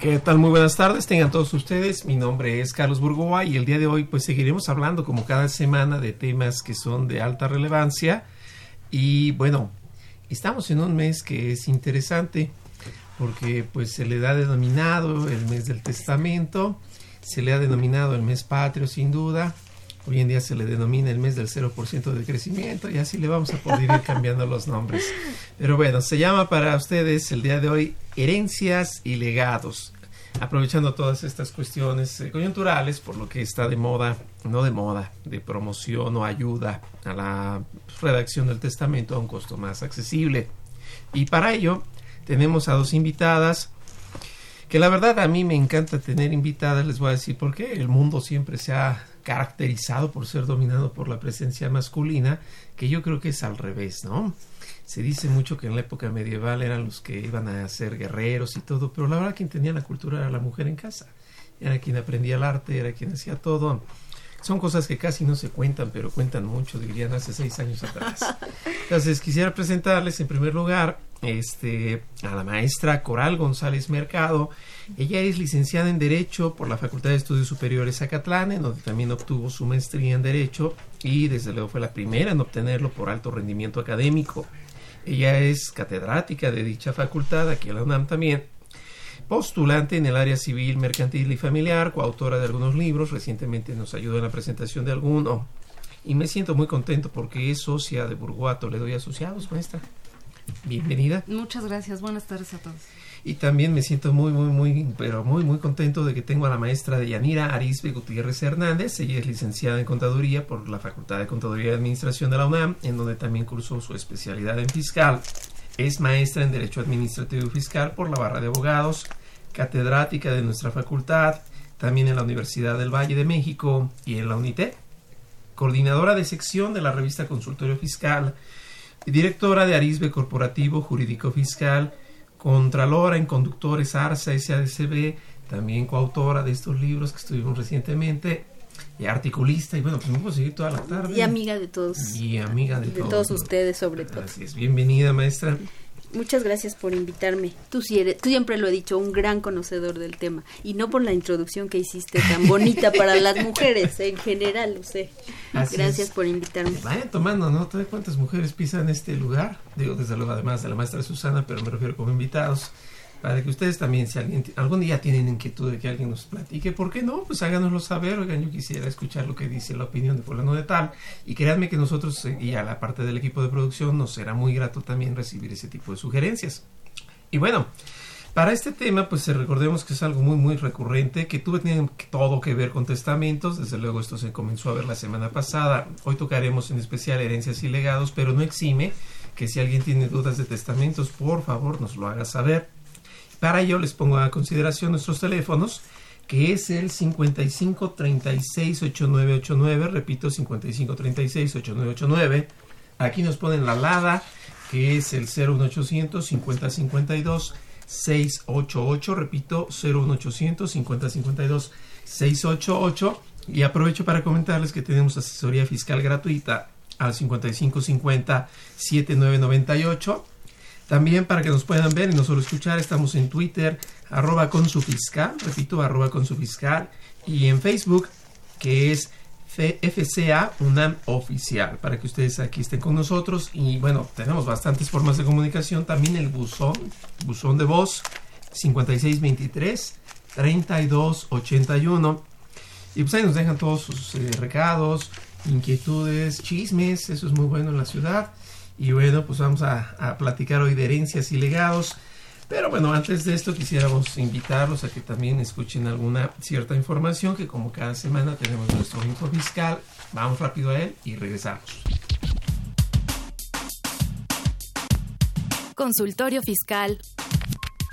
¿Qué tal? Muy buenas tardes, tengan todos ustedes. Mi nombre es Carlos Burgoa y el día de hoy pues seguiremos hablando como cada semana de temas que son de alta relevancia. Y bueno, estamos en un mes que es interesante porque pues se le da denominado el mes del testamento, se le ha denominado el mes patrio sin duda. Hoy en día se le denomina el mes del 0% de crecimiento y así le vamos a poder ir cambiando los nombres. Pero bueno, se llama para ustedes el día de hoy herencias y legados. Aprovechando todas estas cuestiones eh, coyunturales, por lo que está de moda, no de moda, de promoción o ayuda a la redacción del testamento a un costo más accesible. Y para ello tenemos a dos invitadas que la verdad a mí me encanta tener invitadas, les voy a decir por qué. El mundo siempre se ha caracterizado por ser dominado por la presencia masculina, que yo creo que es al revés, ¿no? Se dice mucho que en la época medieval eran los que iban a ser guerreros y todo, pero la verdad quien tenía la cultura era la mujer en casa. Era quien aprendía el arte, era quien hacía todo. Son cosas que casi no se cuentan, pero cuentan mucho, dirían hace seis años atrás. Entonces quisiera presentarles en primer lugar este, a la maestra Coral González Mercado. Ella es licenciada en Derecho por la Facultad de Estudios Superiores Acatlán, en donde también obtuvo su maestría en Derecho y desde luego fue la primera en obtenerlo por alto rendimiento académico. Ella es catedrática de dicha facultad, aquí en la UNAM también, postulante en el área civil, mercantil y familiar, coautora de algunos libros, recientemente nos ayudó en la presentación de alguno. Y me siento muy contento porque es socia de Burguato, le doy asociados, maestra. Bienvenida. Muchas gracias, buenas tardes a todos. Y también me siento muy, muy, muy, pero muy, muy contento de que tengo a la maestra de Yanira Arisbe Gutiérrez Hernández. Ella es licenciada en Contaduría por la Facultad de Contaduría y Administración de la UNAM, en donde también cursó su especialidad en fiscal. Es maestra en Derecho Administrativo y Fiscal por la Barra de Abogados, catedrática de nuestra facultad, también en la Universidad del Valle de México y en la UNITE, coordinadora de sección de la revista Consultorio Fiscal, y directora de Arisbe Corporativo Jurídico Fiscal, Contralora en Conductores ARSA SADCB, también coautora de estos libros que estuvimos recientemente, articulista, y bueno, pues me puedo seguir toda la tarde. Y amiga de todos. Y amiga de, de todos ustedes sobre todo. Así es, bienvenida maestra. Muchas gracias por invitarme. Tú, sí eres, tú siempre lo he dicho, un gran conocedor del tema. Y no por la introducción que hiciste tan bonita para las mujeres, en general, lo sé. Así gracias es. por invitarme. Vayan tomando nota de cuántas mujeres pisan este lugar. Digo, desde luego, además de la maestra Susana, pero me refiero como invitados. Para que ustedes también, si alguien, algún día tienen inquietud de que alguien nos platique, ¿por qué no? Pues háganoslo saber. Oigan, yo quisiera escuchar lo que dice la opinión de fulano de tal. Y créanme que nosotros, eh, y a la parte del equipo de producción, nos será muy grato también recibir ese tipo de sugerencias. Y bueno, para este tema, pues eh, recordemos que es algo muy, muy recurrente, que tuvo todo que ver con testamentos. Desde luego, esto se comenzó a ver la semana pasada. Hoy tocaremos en especial herencias y legados, pero no exime que si alguien tiene dudas de testamentos, por favor, nos lo haga saber. Para ello les pongo a consideración nuestros teléfonos, que es el 55 36 8989, repito, 55 36 8989. Aquí nos ponen la LADA, que es el 01800 50 52 688, repito, 01800 50 52 688. Y aprovecho para comentarles que tenemos asesoría fiscal gratuita al 5550 7998. También para que nos puedan ver y no solo escuchar, estamos en Twitter, arroba con su fiscal, repito, arroba con su fiscal, y en Facebook, que es FCA UNAM Oficial, para que ustedes aquí estén con nosotros. Y bueno, tenemos bastantes formas de comunicación, también el buzón, buzón de voz 5623 3281. Y pues ahí nos dejan todos sus eh, recados, inquietudes, chismes, eso es muy bueno en la ciudad. Y bueno, pues vamos a, a platicar hoy de herencias y legados. Pero bueno, antes de esto quisiéramos invitarlos a que también escuchen alguna cierta información que como cada semana tenemos nuestro info fiscal. Vamos rápido a él y regresamos. Consultorio Fiscal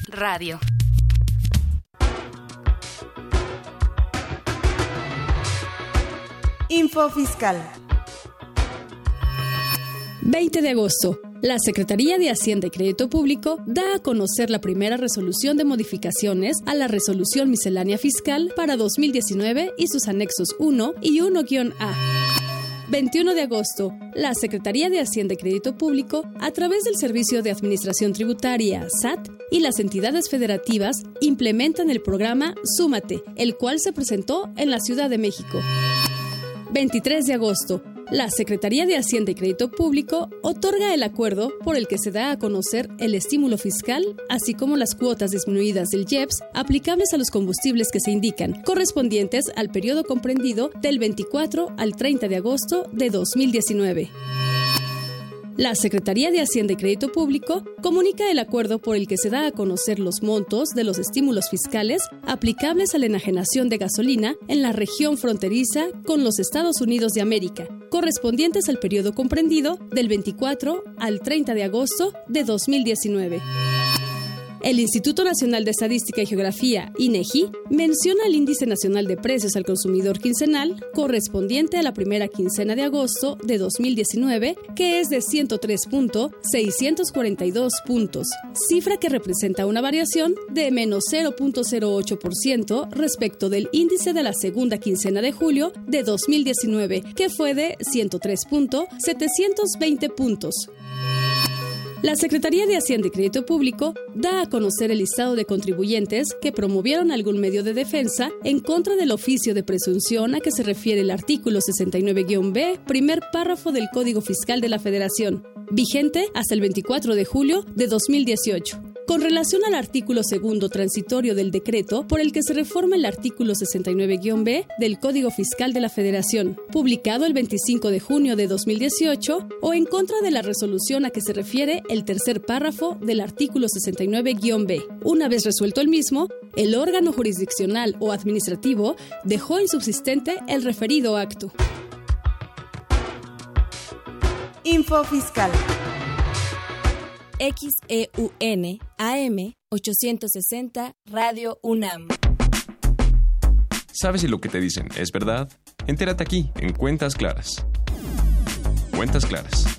Radio. Info Fiscal. 20 de agosto. La Secretaría de Hacienda y Crédito Público da a conocer la primera resolución de modificaciones a la Resolución Miscelánea Fiscal para 2019 y sus anexos 1 y 1-A. 21 de agosto, la Secretaría de Hacienda y Crédito Público, a través del Servicio de Administración Tributaria, SAT, y las entidades federativas, implementan el programa Súmate, el cual se presentó en la Ciudad de México. 23 de agosto, la Secretaría de Hacienda y Crédito Público otorga el acuerdo por el que se da a conocer el estímulo fiscal, así como las cuotas disminuidas del IEPS aplicables a los combustibles que se indican, correspondientes al periodo comprendido del 24 al 30 de agosto de 2019. La Secretaría de Hacienda y Crédito Público comunica el acuerdo por el que se da a conocer los montos de los estímulos fiscales aplicables a la enajenación de gasolina en la región fronteriza con los Estados Unidos de América, correspondientes al periodo comprendido del 24 al 30 de agosto de 2019. El Instituto Nacional de Estadística y Geografía, INEGI, menciona el Índice Nacional de Precios al Consumidor Quincenal, correspondiente a la primera quincena de agosto de 2019, que es de 103.642 puntos, cifra que representa una variación de menos 0.08% respecto del índice de la segunda quincena de julio de 2019, que fue de 103.720 puntos. La Secretaría de Hacienda y Crédito Público da a conocer el listado de contribuyentes que promovieron algún medio de defensa en contra del oficio de presunción a que se refiere el artículo 69-B, primer párrafo del Código Fiscal de la Federación, vigente hasta el 24 de julio de 2018. Con relación al artículo segundo transitorio del decreto por el que se reforma el artículo 69-B del Código Fiscal de la Federación, publicado el 25 de junio de 2018, o en contra de la resolución a que se refiere el tercer párrafo del artículo 69-B. Una vez resuelto el mismo, el órgano jurisdiccional o administrativo dejó insubsistente el referido acto. Info Fiscal. XEUN AM 860 Radio UNAM. ¿Sabes si lo que te dicen es verdad? Entérate aquí, en Cuentas Claras. Cuentas Claras.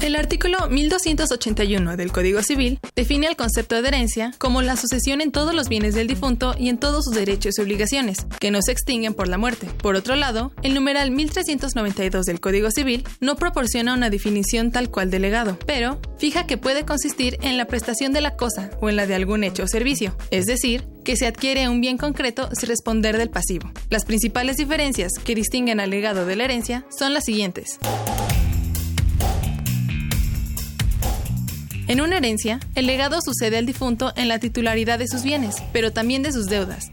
El artículo 1281 del Código Civil define el concepto de herencia como la sucesión en todos los bienes del difunto y en todos sus derechos y obligaciones, que no se extinguen por la muerte. Por otro lado, el numeral 1392 del Código Civil no proporciona una definición tal cual de legado, pero fija que puede consistir en la prestación de la cosa o en la de algún hecho o servicio, es decir, que se adquiere un bien concreto sin responder del pasivo. Las principales diferencias que distinguen al legado de la herencia son las siguientes. En una herencia, el legado sucede al difunto en la titularidad de sus bienes, pero también de sus deudas,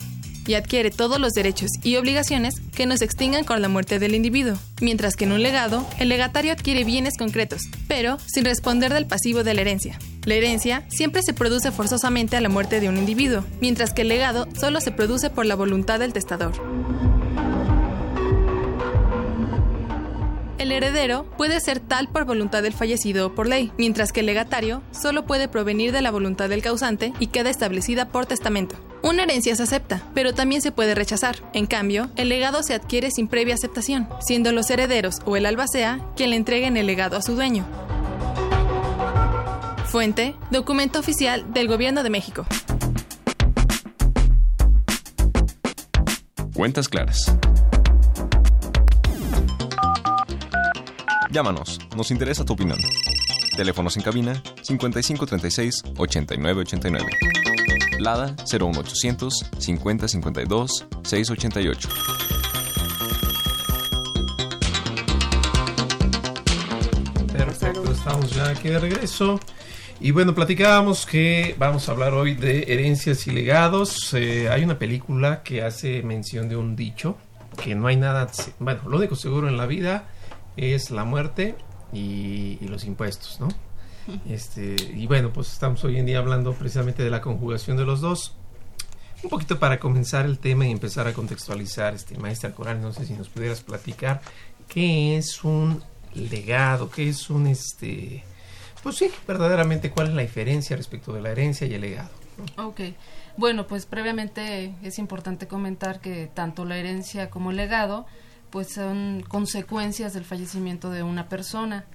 y adquiere todos los derechos y obligaciones que no se extingan con la muerte del individuo, mientras que en un legado, el legatario adquiere bienes concretos, pero sin responder del pasivo de la herencia. La herencia siempre se produce forzosamente a la muerte de un individuo, mientras que el legado solo se produce por la voluntad del testador. El heredero puede ser tal por voluntad del fallecido o por ley, mientras que el legatario solo puede provenir de la voluntad del causante y queda establecida por testamento. Una herencia se acepta, pero también se puede rechazar. En cambio, el legado se adquiere sin previa aceptación, siendo los herederos o el albacea quien le entreguen el legado a su dueño. Fuente, documento oficial del Gobierno de México. Cuentas claras. Llámanos, nos interesa tu opinión. Teléfonos en cabina 5536 8989. Lada 01800 5052 688. Perfecto, estamos ya aquí de regreso. Y bueno, platicábamos que vamos a hablar hoy de herencias y legados. Eh, hay una película que hace mención de un dicho, que no hay nada, bueno, lo único seguro en la vida es la muerte y, los impuestos, ¿no? Este, y bueno, pues estamos hoy en día hablando precisamente de la conjugación de los dos. Un poquito para comenzar el tema y empezar a contextualizar, este maestra Coral, no sé si nos pudieras platicar qué es un legado, qué es un este pues sí, verdaderamente cuál es la diferencia respecto de la herencia y el legado. Ok, bueno, pues previamente es importante comentar que tanto la herencia como el legado pues son consecuencias del fallecimiento de una persona.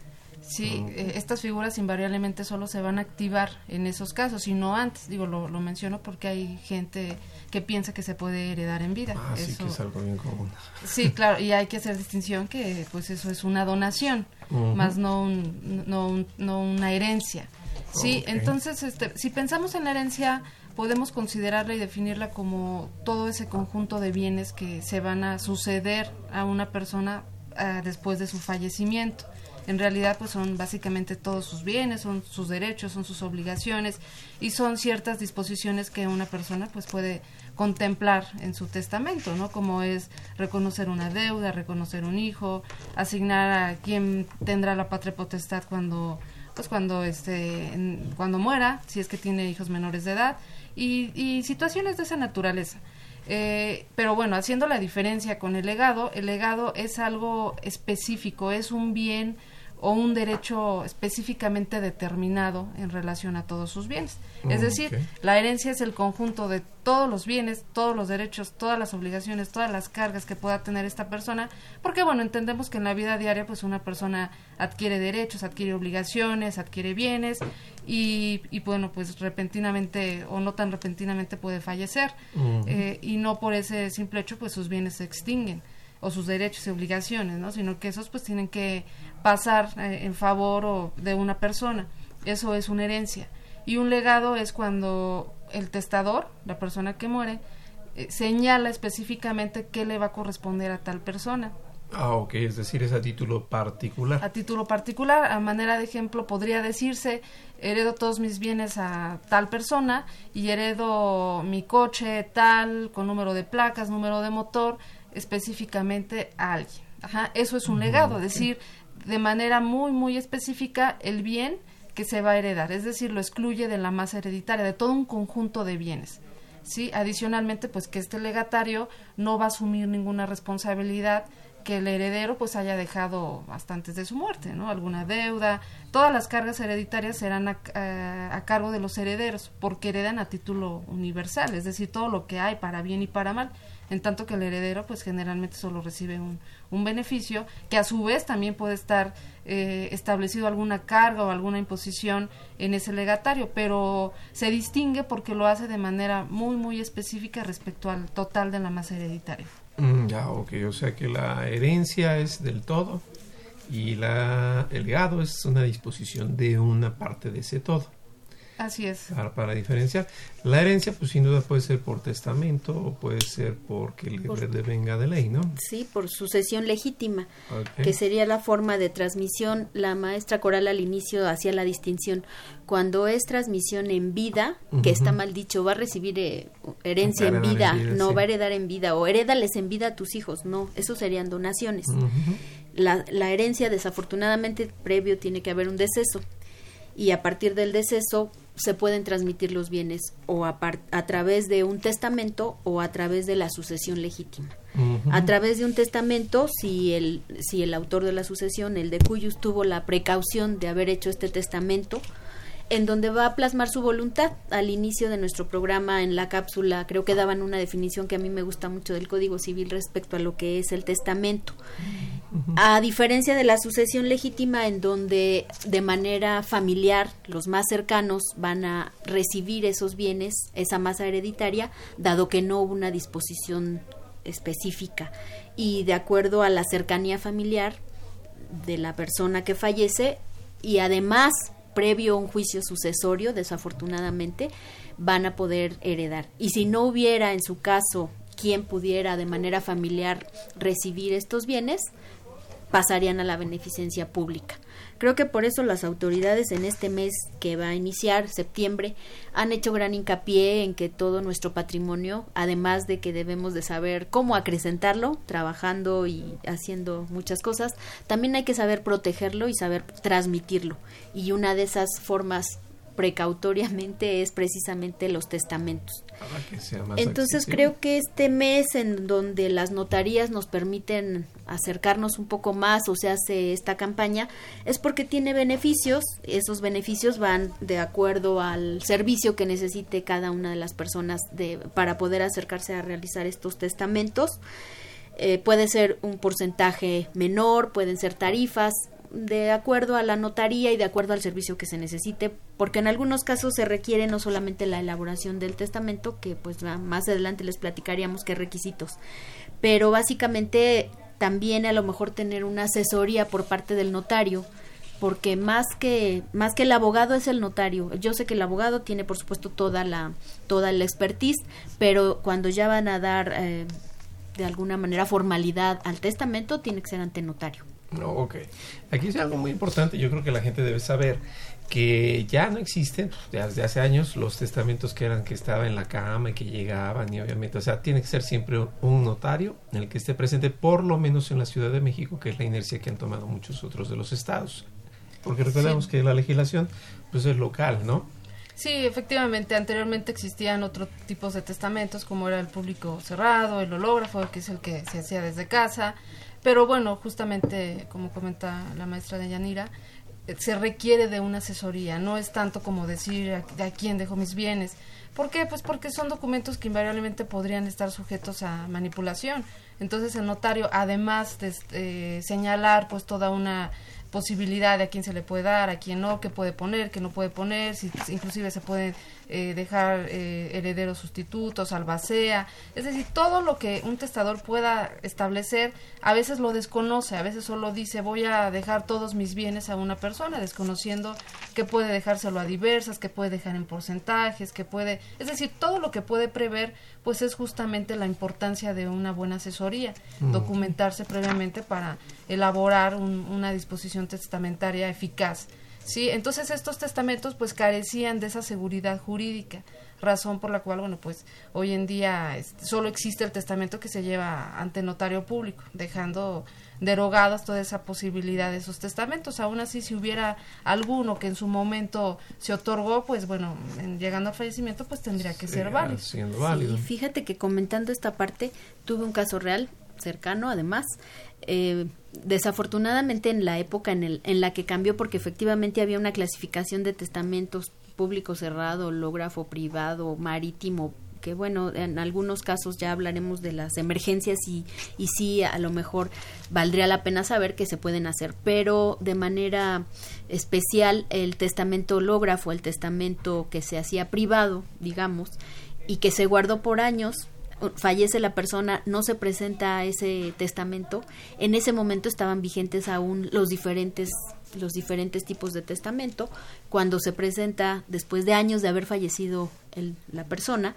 Sí, eh, estas figuras invariablemente solo se van a activar en esos casos y no antes. Digo, lo, lo menciono porque hay gente que piensa que se puede heredar en vida. Ah, sí, que es algo bien común. Sí, claro, y hay que hacer distinción que pues eso es una donación, más no, no, no una herencia. Sí, entonces este, si pensamos en la herencia podemos considerarla y definirla como todo ese conjunto de bienes que se van a suceder a una persona ah, después de su fallecimiento en realidad pues son básicamente todos sus bienes, son sus derechos, son sus obligaciones y son ciertas disposiciones que una persona pues puede contemplar en su testamento, ¿no? Como es reconocer una deuda, reconocer un hijo, asignar a quien tendrá la patria potestad cuando pues cuando este cuando muera, si es que tiene hijos menores de edad y, y situaciones de esa naturaleza. Eh, pero bueno, haciendo la diferencia con el legado, el legado es algo específico, es un bien o un derecho específicamente determinado en relación a todos sus bienes. es mm, decir, la herencia es el conjunto de todos los bienes, todos los derechos, todas las obligaciones, todas las cargas que pueda tener esta persona, porque bueno, entendemos que en la vida diaria pues una persona adquiere derechos, adquiere obligaciones, adquiere bienes y, y bueno, pues repentinamente o no tan repentinamente puede fallecer eh, y no por ese simple hecho pues sus bienes se extinguen o sus derechos y obligaciones, ¿no? Sino que esos pues tienen que pasar eh, en favor o de una persona. Eso es una herencia. Y un legado es cuando el testador, la persona que muere, eh, señala específicamente qué le va a corresponder a tal persona. Ah, ok, es decir, es a título particular. A título particular, a manera de ejemplo, podría decirse, heredo todos mis bienes a tal persona y heredo mi coche tal, con número de placas, número de motor, específicamente a alguien. Ajá, eso es un legado, es decir, de manera muy, muy específica el bien que se va a heredar, es decir, lo excluye de la masa hereditaria, de todo un conjunto de bienes. ¿sí? Adicionalmente, pues que este legatario no va a asumir ninguna responsabilidad que el heredero pues haya dejado hasta antes de su muerte, ¿no? Alguna deuda, todas las cargas hereditarias serán a, a, cargo de los herederos porque heredan a título universal, es decir, todo lo que hay para bien y para mal en tanto que el heredero pues generalmente solo recibe un, un beneficio que a su vez también puede estar eh, establecido alguna carga o alguna imposición en ese legatario, pero se distingue porque lo hace de manera muy muy específica respecto al total de la masa hereditaria. Mm, ya, ok, o sea que la herencia es del todo y la, el legado es una disposición de una parte de ese todo. Así es. Para, diferenciar. La herencia, pues sin duda puede ser por testamento o puede ser porque le venga de ley, ¿no? Sí, por sucesión legítima, que sería la forma de transmisión. La maestra Coral al inicio hacía la distinción. Cuando es transmisión en vida, que está mal dicho, va a recibir eh, herencia en vida, no va a heredar en vida, o herédales en vida a tus hijos, no, eso serían donaciones. la, la herencia, desafortunadamente, previo tiene que haber un deceso y a partir del deceso se pueden transmitir los bienes o a, a, través de un testamento o a través de la sucesión legítima. A través de un testamento, si el, si el autor de la sucesión, el de cuyos, tuvo la precaución de haber hecho este testamento, en donde va a plasmar su voluntad. Al inicio de nuestro programa en la cápsula creo que daban una definición que a mí me gusta mucho del Código Civil respecto a lo que es el testamento. A diferencia de la sucesión legítima en donde de manera familiar los más cercanos van a recibir esos bienes, esa masa hereditaria, dado que no hubo una disposición específica y de acuerdo a la cercanía familiar de la persona que fallece y además previo a un juicio sucesorio, desafortunadamente, van a poder heredar. Y si no hubiera en su caso quien pudiera de manera familiar recibir estos bienes, pasarían a la beneficencia pública. Creo que por eso las autoridades en este mes que va a iniciar, septiembre, han hecho gran hincapié en que todo nuestro patrimonio, además de que debemos de saber cómo acrecentarlo, trabajando y haciendo muchas cosas, también hay que saber protegerlo y saber transmitirlo. Y una de esas formas precautoriamente es precisamente los testamentos. Entonces creo que este mes en donde las notarías nos permiten acercarnos un poco más o se hace esta campaña es porque tiene beneficios, esos beneficios van de acuerdo al servicio que necesite cada una de las personas de, para poder acercarse a realizar estos testamentos. Eh, puede ser un porcentaje menor, pueden ser tarifas, de acuerdo a la notaría y de acuerdo al servicio que se necesite, porque en algunos casos se requiere no solamente la elaboración del testamento, que pues más adelante les platicaríamos qué requisitos, pero básicamente también a lo mejor tener una asesoría por parte del notario, porque más que más que el abogado es el notario. Yo sé que el abogado tiene por supuesto toda la toda la expertise, pero cuando ya van a dar eh, de alguna manera formalidad al testamento tiene que ser ante notario. No, ok. Aquí es algo muy importante, yo creo que la gente debe saber que ya no existen desde hace años los testamentos que eran que estaba en la cama y que llegaban y obviamente, o sea, tiene que ser siempre un notario en el que esté presente por lo menos en la Ciudad de México, que es la inercia que han tomado muchos otros de los estados. Porque recordemos que la legislación pues es local, ¿no? Sí, efectivamente, anteriormente existían otros tipos de testamentos, como era el público cerrado, el hológrafo, que es el que se hacía desde casa, pero bueno, justamente como comenta la maestra de Yanira, eh, se requiere de una asesoría, no es tanto como decir a, quién dejo mis bienes. ¿Por qué? Pues porque son documentos que invariablemente podrían estar sujetos a manipulación. Entonces el notario, además de eh, señalar pues toda una posibilidad de a quién se le puede dar, a quién no, qué puede poner, qué no puede poner, si inclusive se pueden eh, dejar eh, herederos sustitutos, albacea, es decir, todo lo que un testador pueda establecer, a veces lo desconoce, a veces solo dice voy a dejar todos mis bienes a una persona, desconociendo que puede dejárselo a diversas, que puede dejar en porcentajes, que puede, es decir, todo lo que puede prever, pues es justamente la importancia de una buena asesoría, mm. documentarse previamente para elaborar una disposición testamentaria eficaz Sí, entonces estos testamentos pues carecían de esa seguridad jurídica, razón por la cual, bueno, pues hoy en día solo existe el testamento que se lleva ante notario público, dejando derogadas toda esa posibilidad de esos testamentos. Aún así, si hubiera alguno que en su momento se otorgó, pues bueno, llegando al fallecimiento, pues tendría que ser válido. Sí, fíjate que comentando esta parte, tuve un caso real cercano, además, eh, desafortunadamente en la época en, el, en la que cambió, porque efectivamente había una clasificación de testamentos público cerrado, hológrafo privado, marítimo, que bueno, en algunos casos ya hablaremos de las emergencias y, y sí, a lo mejor valdría la pena saber que se pueden hacer, pero de manera especial el testamento hológrafo, el testamento que se hacía privado, digamos, y que se guardó por años, fallece la persona, no se presenta ese testamento, en ese momento estaban vigentes aún los diferentes los diferentes tipos de testamento. Cuando se presenta después de años de haber fallecido la persona,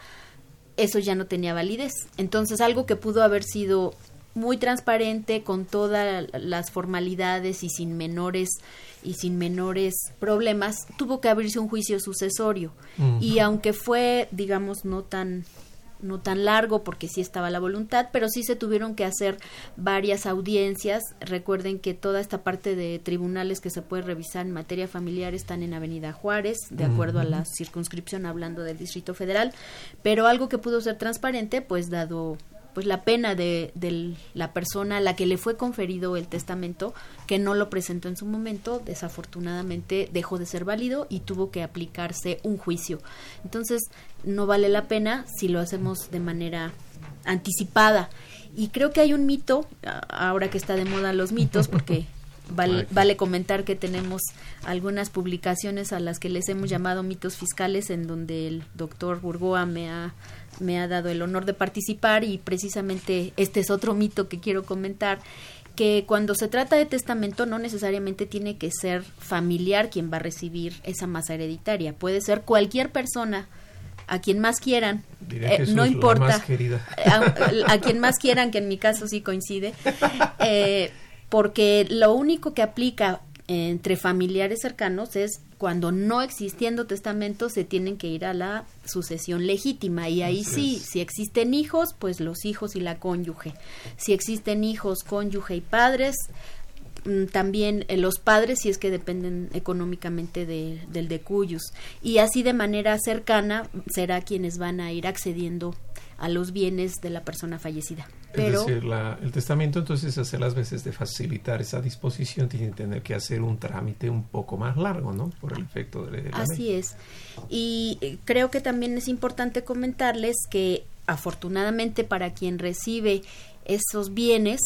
eso ya no tenía validez. Entonces, algo que pudo haber sido muy transparente con todas las formalidades y sin menores y sin menores problemas, tuvo que abrirse un juicio sucesorio. Y aunque fue, digamos, no tan no tan largo porque sí estaba la voluntad, pero sí se tuvieron que hacer varias audiencias. Recuerden que toda esta parte de tribunales que se puede revisar en materia familiar están en Avenida Juárez, de acuerdo a la circunscripción hablando del Distrito Federal, pero algo que pudo ser transparente, pues dado pues la pena de, la persona a la que le fue conferido el testamento, que no lo presentó en su momento, desafortunadamente dejó de ser válido y tuvo que aplicarse un juicio. Entonces, no vale la pena si lo hacemos de manera anticipada. Y creo que hay un mito, ahora que está de moda los mitos, porque Vale, vale, comentar que tenemos algunas publicaciones a las que les hemos llamado mitos fiscales en donde el doctor Burgoa me ha me ha dado el honor de participar y precisamente este es otro mito que quiero comentar que cuando se trata de testamento no necesariamente tiene que ser familiar quien va a recibir esa masa hereditaria, puede ser cualquier persona a quien más quieran, eh, no importa, a, quien más quieran, que en mi caso sí coincide, eh, porque lo único que aplica entre familiares cercanos es cuando no existiendo testamento se tienen que ir a la sucesión legítima. Y ahí sí, si existen hijos, pues los hijos y la cónyuge. Si existen hijos, cónyuge y padres, mm, también eh, los padres si es que dependen económicamente de, del de cuyos. Y así de manera cercana será quienes van a ir accediendo a los bienes de la persona fallecida. Pero, es decir, el testamento entonces hace las veces de facilitar esa disposición, tiene que tener que hacer un trámite un poco más largo, ¿no? Por el efecto de, la Así es. Y eh, creo que también es importante comentarles que afortunadamente para quien recibe esos bienes,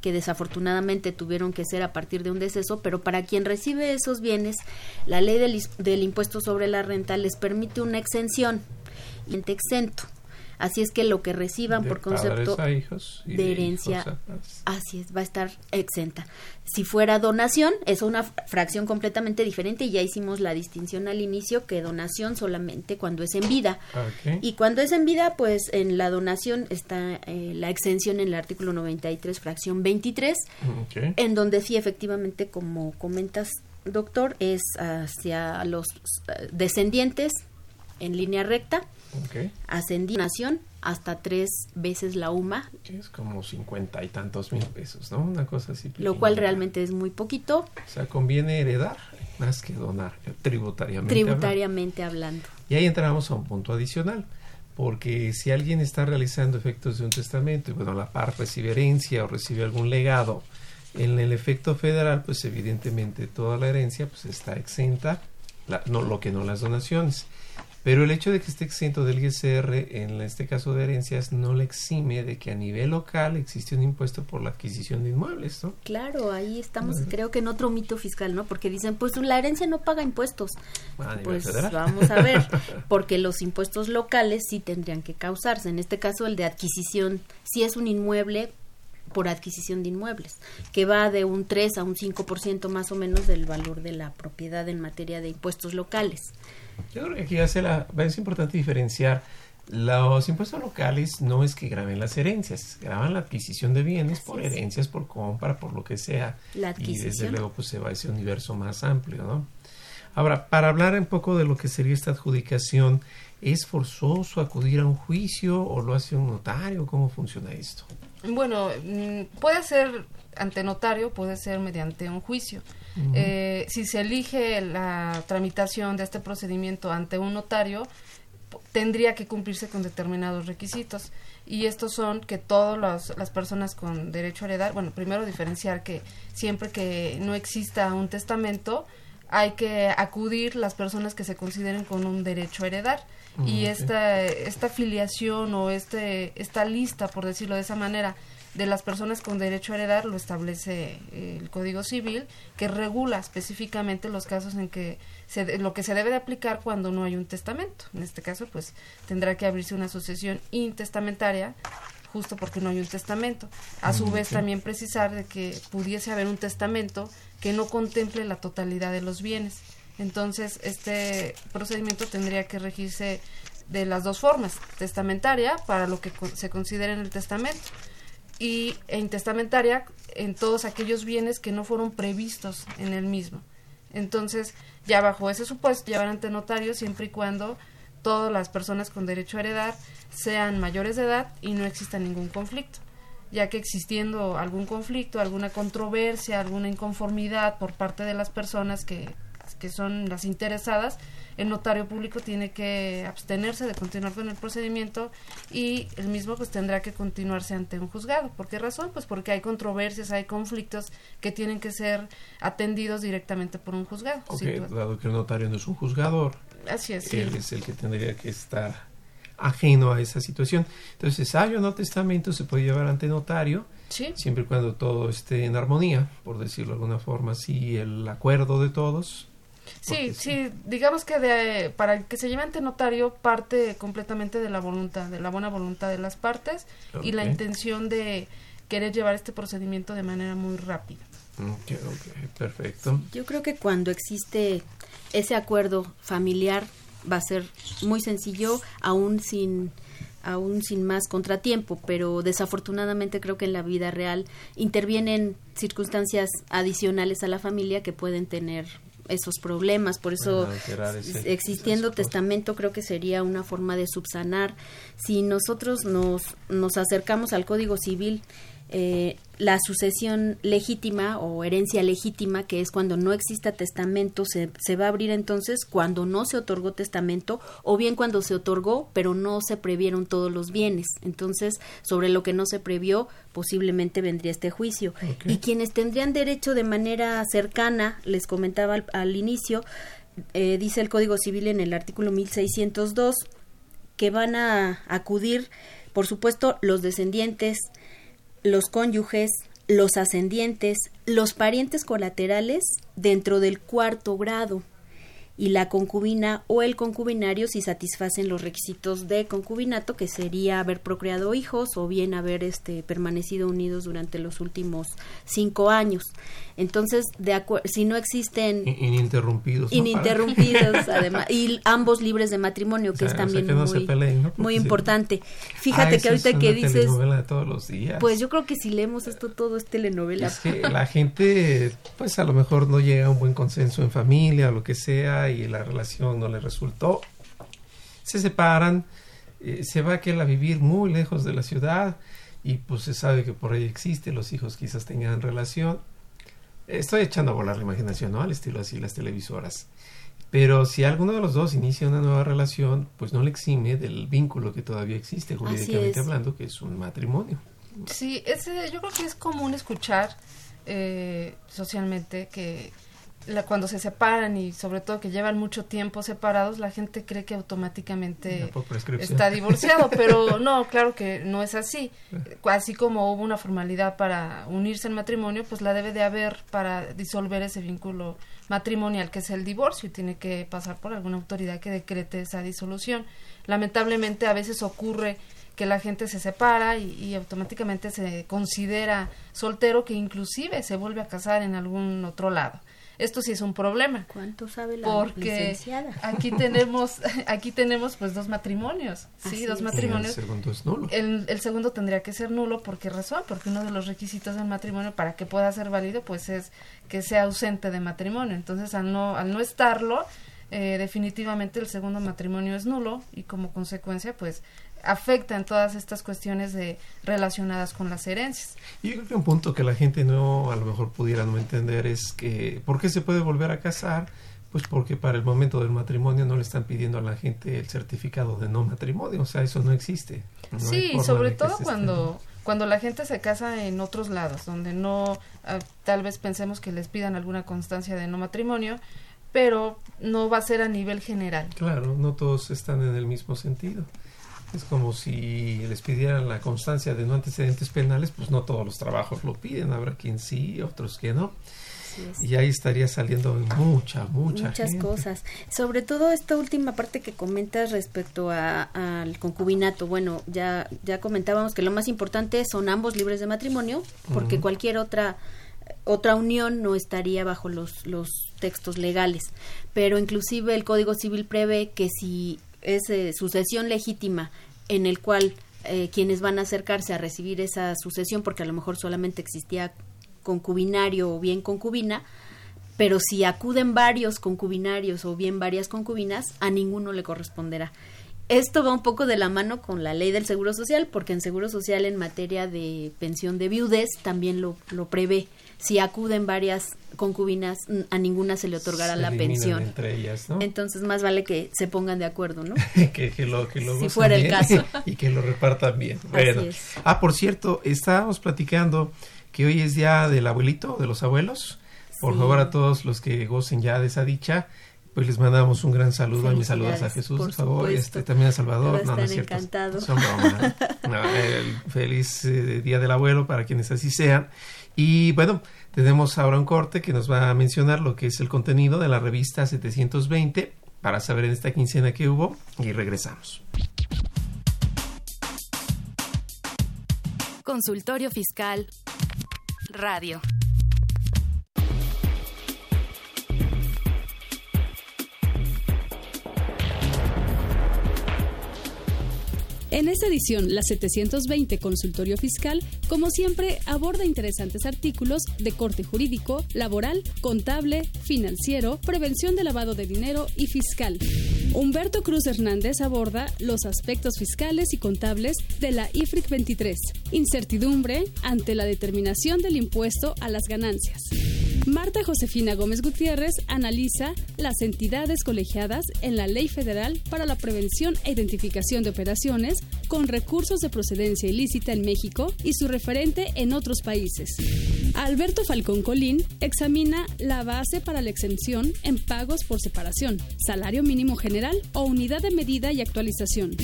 que desafortunadamente tuvieron que ser a partir de un deceso, pero para quien recibe esos bienes, la ley del, del impuesto sobre la renta les permite una exención, exento Así es que lo que reciban por concepto de, herencia, así es, va a estar exenta. Si fuera donación, es una fracción completamente diferente y ya hicimos la distinción al inicio que donación solamente cuando es en vida. Y cuando es en vida, pues en la donación está eh, la exención en el artículo 93, fracción 23, en donde sí efectivamente, como comentas, doctor, es hacia los eh, descendientes en línea recta Okay. nación hasta tres veces la UMA. Es como cincuenta y tantos mil pesos, ¿no? Una cosa así. Lo cual realmente es muy poquito. O sea, conviene heredar más que donar, tributariamente. Tributariamente hablando. Y ahí entramos a un punto adicional. Porque si alguien está realizando efectos de un testamento y bueno, la par recibe herencia o recibe algún legado, en el efecto federal, pues evidentemente toda la herencia pues está exenta, no, lo que no las donaciones. Pero el hecho de que esté exento del ISR, en este caso de herencias, no le exime de que a nivel local existe un impuesto por la adquisición de inmuebles, ¿no? Claro, ahí estamos, creo que en otro mito fiscal, ¿no? Porque dicen, pues la herencia no paga impuestos. pues vamos a ver, porque los impuestos locales sí tendrían que causarse. En este caso, el de adquisición, si es un inmueble, por adquisición de inmuebles, que va de un 3 a un 5% más o menos del valor de la propiedad en materia de impuestos locales. Yo creo que aquí hace la, es importante diferenciar. Los impuestos locales no es que graben las herencias, graban la adquisición de bienes por herencias, por compra, por lo que sea. y desde luego pues se va a ese universo más amplio, ¿no? Ahora, para hablar un poco de lo que sería esta adjudicación, ¿es forzoso acudir a un juicio o lo hace un notario? ¿Cómo funciona esto? Bueno, mm, puede ser ante notario, puede ser mediante un juicio. Eh, si se elige la tramitación de este procedimiento ante un notario, tendría que cumplirse con determinados requisitos. Y estos son que todas las personas con derecho a heredar, bueno, primero diferenciar que siempre que no exista un testamento, hay que acudir las personas que se consideren con un derecho a heredar. y esta, esta filiación o este, esta lista, por decirlo de esa manera, de las personas con derecho a heredar lo establece eh, el Código Civil, que regula específicamente los casos en que se, lo que se debe de aplicar cuando no hay un testamento. En este caso, pues tendrá que abrirse una sucesión intestamentaria justo porque no hay un testamento. A su mm, vez, también precisar de que pudiese haber un testamento que no contemple la totalidad de los bienes. Entonces, este procedimiento tendría que regirse de las dos formas, testamentaria para lo que se considera en el testamento y e intestamentaria en todos aquellos bienes que no fueron previstos en el mismo. Entonces, ya bajo ese supuesto, llevar ante notario siempre y cuando todas las personas con derecho a heredar sean mayores de edad y no exista ningún conflicto, ya que existiendo algún conflicto, alguna controversia, alguna inconformidad por parte de las personas que, que son las interesadas, el notario público tiene que abstenerse de continuar con el procedimiento y el mismo pues tendrá que continuarse ante un juzgado. ¿Por qué razón? Pues porque hay controversias, hay conflictos que tienen que ser atendidos directamente por un juzgado. Ok, dado que el notario no es un juzgador. Así es. Él es el que tendría que estar ajeno a esa situación. Entonces, hay o no testamento se puede llevar ante notario, ¿Sí? siempre y cuando todo esté en armonía, por decirlo de alguna forma, si el acuerdo de todos Sí, sí, digamos que de, para que se lleve ante notario parte completamente de la voluntad, de la buena voluntad de las partes y la intención de querer llevar este procedimiento de manera muy rápida. Perfecto. Yo creo que cuando existe ese acuerdo familiar va a ser muy sencillo, aún sin aún sin más contratiempo, pero desafortunadamente creo que en la vida real intervienen circunstancias adicionales a la familia que pueden tener esos problemas. Por eso, existiendo testamento, creo que sería una forma de subsanar. Si nosotros nos, nos acercamos al Código Civil, eh, la sucesión legítima o herencia legítima, que es cuando no exista testamento, se, se, va a abrir entonces cuando no se otorgó testamento o bien cuando se otorgó, pero no se previeron todos los bienes. Entonces, sobre lo que no se previó, posiblemente vendría este juicio. Y quienes tendrían derecho de manera cercana, les comentaba al, inicio, eh, dice el Código Civil en el artículo 1602, que van a acudir, por supuesto, los descendientes, los cónyuges, los ascendientes, los parientes colaterales dentro del cuarto grado y la concubina o el concubinario si satisfacen los requisitos de concubinato que sería haber procreado hijos o bien haber este permanecido unidos durante los últimos cinco años. Entonces de si no existen ininterrumpidos ininterrumpidos además y ambos libres de matrimonio que es también muy, importante. Fíjate que ahorita que dices de todos los días. Pues yo creo que si leemos esto todo es telenovela. Es que la gente pues a lo mejor no llega a un buen consenso en familia o lo que sea y la relación no le resultó. Se separan, eh, se va aquel a vivir muy lejos de la ciudad y pues se sabe que por ahí existe, los hijos quizás tengan relación. Estoy echando a volar la imaginación, ¿no? Al estilo así las televisoras. Pero si alguno de los dos inicia una nueva relación, pues no le exime del vínculo que todavía existe jurídicamente hablando, que es un matrimonio. Sí, ese, yo creo que es común escuchar eh, socialmente que cuando se separan y sobre todo que llevan mucho tiempo separados, la gente cree que automáticamente está divorciado, pero no, claro que no es así. Así como hubo una formalidad para unirse en matrimonio, pues la debe de haber para disolver ese vínculo matrimonial que es el divorcio y tiene que pasar por alguna autoridad que decrete esa disolución. Lamentablemente a veces ocurre que la gente se separa y, y, automáticamente se considera soltero que inclusive se vuelve a casar en algún otro lado esto sí es un problema. ¿Cuánto sabe la Porque aquí tenemos, aquí tenemos pues dos matrimonios, sí, dos matrimonios. El segundo es nulo. El, segundo tendría que ser nulo, ¿por qué razón? Porque uno de los requisitos del matrimonio para que pueda ser válido pues es que sea ausente de matrimonio. Entonces al no, al no estarlo, eh, definitivamente el segundo matrimonio es nulo y como consecuencia pues afecta en todas estas cuestiones de relacionadas con las herencias. Yo creo que un punto que la gente no a lo mejor pudiera no entender es que ¿por qué se puede volver a casar? Pues porque para el momento del matrimonio no le están pidiendo a la gente el certificado de no matrimonio, o sea, eso no existe. sí, sobre todo cuando cuando la gente se casa en otros lados, donde no ah, tal vez pensemos que les pidan alguna constancia de no matrimonio, pero no va a ser a nivel general. Claro, no todos están en el mismo sentido. Es como si les pidieran la constancia de no antecedentes penales, pues no todos los trabajos lo piden, habrá quien sí, otros que no. Y ahí estaría saliendo mucha, mucha muchas cosas. Sobre todo esta última parte que comentas respecto al concubinato. Bueno, ya ya comentábamos que lo más importante son ambos libres de matrimonio, porque cualquier otra otra unión no estaría bajo los los textos legales. Pero inclusive el Código Civil prevé que si es eh, sucesión legítima en el cual eh, quienes van a acercarse a recibir esa sucesión, porque a lo mejor solamente existía concubinario o bien concubina, pero si acuden varios concubinarios o bien varias concubinas, a ninguno le corresponderá. Esto va un poco de la mano con la ley del Seguro Social, porque en Seguro Social en materia de pensión de viudez también lo, lo prevé si acuden varias concubinas, a ninguna se le otorgará la pensión. Entre ellas, ¿no? Entonces, más vale que se pongan de acuerdo, ¿no? que, lo, que lo si fuera el caso. y que lo repartan bien. Bueno. Ah, por cierto, estábamos platicando que hoy es día del abuelito, de los abuelos. Por favor, a todos los que gocen ya de esa dicha, pues les mandamos un gran saludo. Mis saludos a Jesús, por, favor. Este, también a Salvador. No, no es cierto. feliz eh, Día del Abuelo para quienes así sean. Y bueno, tenemos ahora un corte que nos va a mencionar lo que es el contenido de la revista 720 para saber en esta quincena que hubo y regresamos. Consultorio Fiscal Radio. En esta edición, la 720 Consultorio Fiscal, como siempre, aborda interesantes artículos de corte jurídico, laboral, contable, financiero, prevención de lavado de dinero y fiscal. Humberto Cruz Hernández aborda los aspectos fiscales y contables de la IFRIC 23, incertidumbre ante la determinación del impuesto a las ganancias. Marta Josefina Gómez Gutiérrez analiza las entidades colegiadas en la Ley Federal para la Prevención e Identificación de Operaciones con recursos de procedencia ilícita en México y su referente en otros países. Alberto Falcón Colín examina la base para la exención en pagos por separación, salario mínimo general o unidad de medida y actualización.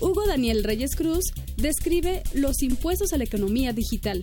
Hugo Daniel Reyes Cruz describe los impuestos a la economía digital.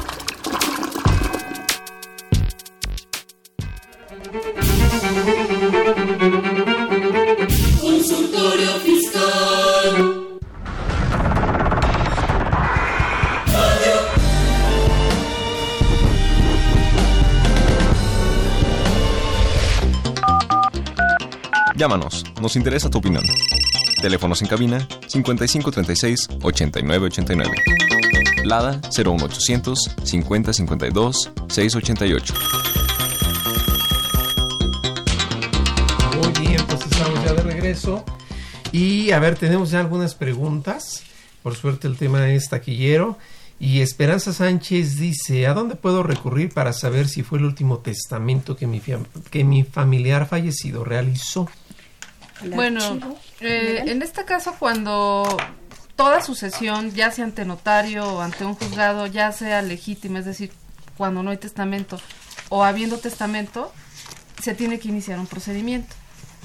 Llámanos, nos interesa tu opinión. Teléfonos en cabina 5536 8989. Lada 01800 5052 688. Muy bien, pues estamos ya de regreso. Y a ver, tenemos ya algunas preguntas. Por suerte el tema es taquillero. Y Esperanza Sánchez dice, ¿a dónde puedo recurrir para saber si fue el último testamento que mi, que mi familiar fallecido realizó? Bueno, eh, en este caso cuando toda sucesión, ya sea ante notario o ante un juzgado, ya sea legítima, es decir, cuando no hay testamento o habiendo testamento, se tiene que iniciar un procedimiento.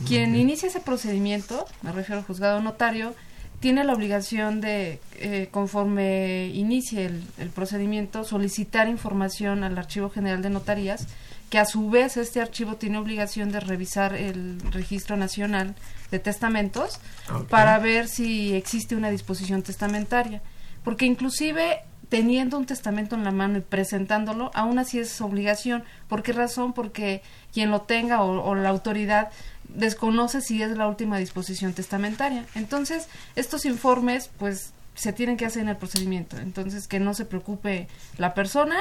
Quien inicia ese procedimiento, me refiero al juzgado notario, tiene la obligación de, eh, conforme inicie el, el, procedimiento, solicitar información al Archivo General de Notarías, que a su vez este archivo tiene obligación de revisar el Registro Nacional de Testamentos okay. para ver si existe una disposición testamentaria. Porque inclusive teniendo un testamento en la mano y presentándolo, aún así es obligación. ¿Por qué razón? Porque quien lo tenga o, o la autoridad desconoce si es la última disposición testamentaria. Entonces, estos informes, pues, se tienen que hacer en el procedimiento. Entonces, que no se preocupe la persona,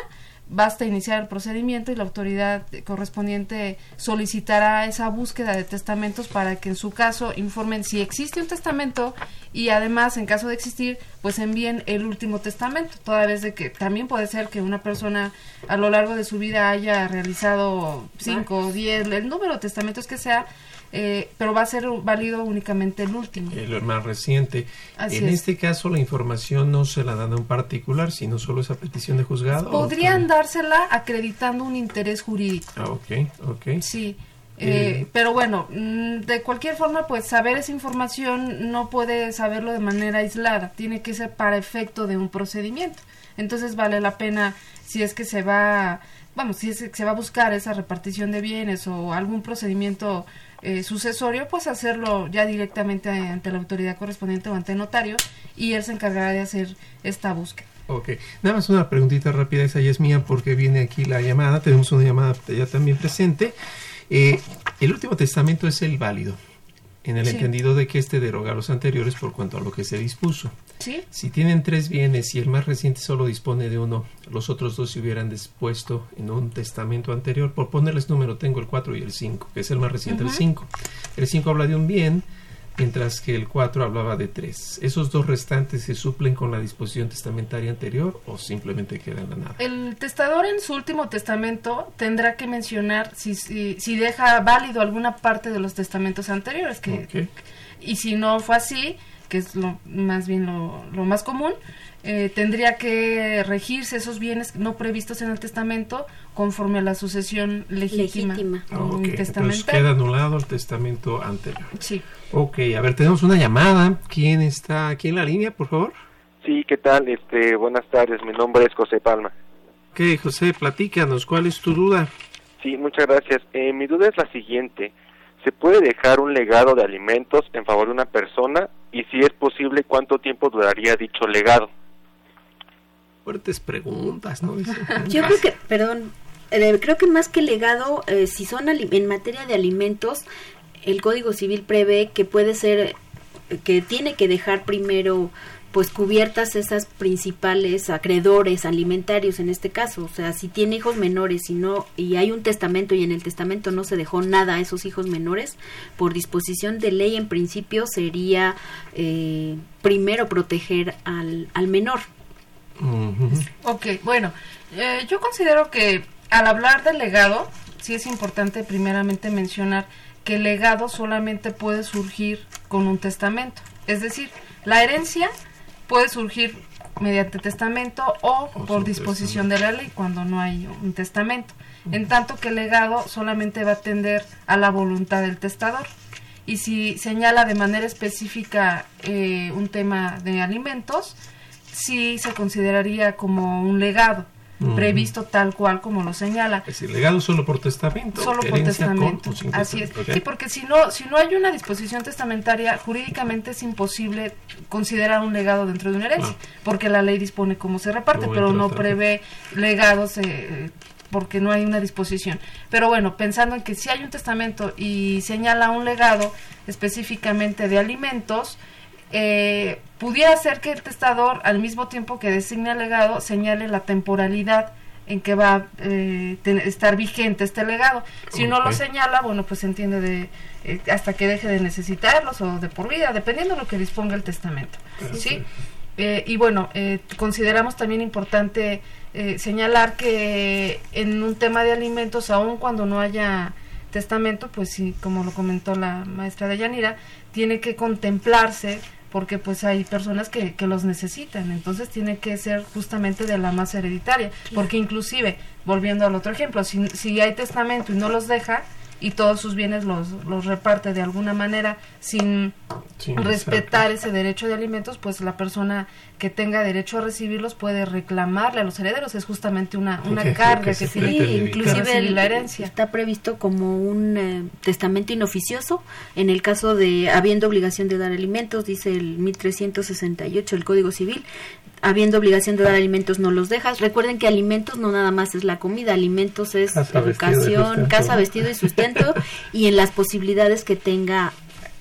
basta iniciar el procedimiento y la autoridad correspondiente solicitará esa búsqueda de testamentos para que en su caso informen si existe un testamento y además en caso de existir pues envíen el último testamento. Toda vez de que también puede ser que una persona a lo largo de su vida haya realizado cinco o diez el número de testamentos que sea eh, pero va a ser válido únicamente el último. El más reciente. Así en es. este caso, la información no se la dan a un particular, sino solo esa petición de juzgado. Podrían dársela acreditando un interés jurídico. Ah, ok, ok. Sí. Eh, pero bueno, de cualquier forma, pues saber esa información no puede saberlo de manera aislada, tiene que ser para efecto de un procedimiento. Entonces vale la pena si es que se va, vamos, si es que se va a buscar esa repartición de bienes o algún procedimiento eh, sucesorio, pues hacerlo ya directamente ante la autoridad correspondiente o ante el notario y él se encargará de hacer esta búsqueda. Ok, nada más una preguntita rápida, esa ya es mía porque viene aquí la llamada, tenemos una llamada ya también presente. Eh, el último testamento es el válido, en el entendido de que este deroga los anteriores por cuanto a lo que se dispuso. ¿Sí? Si tienen tres bienes y el más reciente solo dispone de uno, los otros dos se hubieran dispuesto en un testamento anterior. Por ponerles número, tengo el 4 y el 5, que es el más reciente, el 5. El 5 habla de un bien mientras que el 4 hablaba de 3. ¿Esos dos restantes se suplen con la disposición testamentaria anterior o simplemente quedan a nada? El testador en su último testamento tendrá que mencionar si, si, deja válido alguna parte de los testamentos anteriores. Que, Y si no fue así, que es lo más bien lo, lo más común, eh, tendría que regirse esos bienes no previstos en el testamento conforme a la sucesión legítima. legítima. Entonces queda anulado el testamento anterior. Sí. Ok, a ver, tenemos una llamada. ¿Quién está aquí en la línea, por favor? Sí, ¿qué tal? Este, buenas tardes, mi nombre es José Palma. Ok, José, platícanos, ¿cuál es tu duda? Sí, muchas gracias. Eh, mi duda es la siguiente. ¿Se puede dejar un legado de alimentos en favor de una persona? Y si es posible, ¿cuánto tiempo duraría dicho legado? fuertes preguntas, ¿no? Yo creo que, perdón, eh, creo que más que legado, eh, si son en materia de alimentos, el Código Civil prevé que puede ser, que tiene que dejar primero pues cubiertas esas principales acreedores alimentarios en este caso, o sea, si tiene hijos menores y no y hay un testamento y en el testamento no se dejó nada a esos hijos menores, por disposición de ley en principio sería eh, primero proteger al, al menor, Ok, bueno, eh, yo considero que al hablar del legado, sí es importante primeramente mencionar que el legado solamente puede surgir con un testamento. Es decir, la herencia puede surgir mediante testamento o, por disposición de la ley cuando no hay un testamento. En tanto que el legado solamente va a atender a la voluntad del testador. Y si señala de manera específica eh, un tema de alimentos, sí se consideraría como un legado previsto tal cual como lo señala. Es decir, legado solo por testamento. Solo por testamento. Así es. Sí, porque si no, si no hay una disposición testamentaria, jurídicamente es imposible considerar un legado dentro de una herencia, porque la ley dispone cómo se reparte, pero no prevé legados eh, porque no hay una disposición. Pero bueno, pensando en que si hay un testamento y señala un legado específicamente de alimentos, eh, pudiera ser que el testador, al mismo tiempo que designa el legado, señale la temporalidad en que va a eh, estar vigente este legado. Si no lo señala, bueno, pues se entiende de eh, hasta que deje de necesitarlos o de por vida, dependiendo de lo que disponga el testamento. ¿sí? y bueno, consideramos también importante señalar que en un tema de alimentos, aun cuando no haya testamento, pues sí, como lo comentó la maestra de Yanira, tiene que contemplarse porque pues hay personas que, que los necesitan, entonces tiene que ser justamente de la masa hereditaria, porque inclusive, volviendo al otro ejemplo, si, si hay testamento y no los deja, y todos sus bienes los, los reparte de alguna manera sin respetar ese derecho de alimentos, pues la persona que tenga derecho a recibirlos puede reclamarle a los herederos. Es justamente una, una carga que, tiene inclusive la herencia. Está previsto como un eh, testamento inoficioso en el caso de habiendo obligación de dar alimentos, dice el 1368 el Código Civil, habiendo obligación de dar alimentos no los dejas. Recuerden que alimentos no nada más es la comida, alimentos es educación, casa, vestido y sustento y en las posibilidades que tenga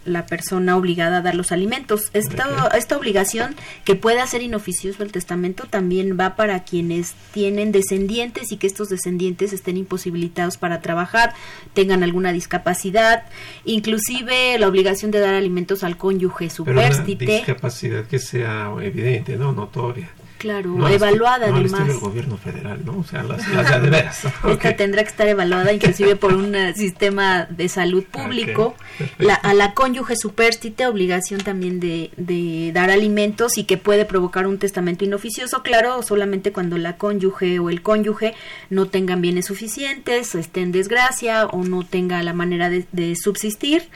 la persona obligada a dar los alimentos. Esta, esta obligación que puede hacer inoficioso el testamento también va para quienes tienen descendientes y que estos descendientes estén imposibilitados para trabajar, tengan alguna discapacidad, inclusive la obligación de dar alimentos al cónyuge superstite. discapacidad que sea evidente, ¿no? Notoria. Claro, evaluada no además. el gobierno federal, ¿no? O sea, las, las de veras. Esta tendrá que estar evaluada inclusive por un eh, sistema de salud público. la, a la cónyuge superstite, obligación también de, de dar alimentos y que puede provocar un testamento inoficioso, claro, solamente cuando la cónyuge o el cónyuge no tengan bienes suficientes, esté en desgracia o no tenga la manera de, de subsistir.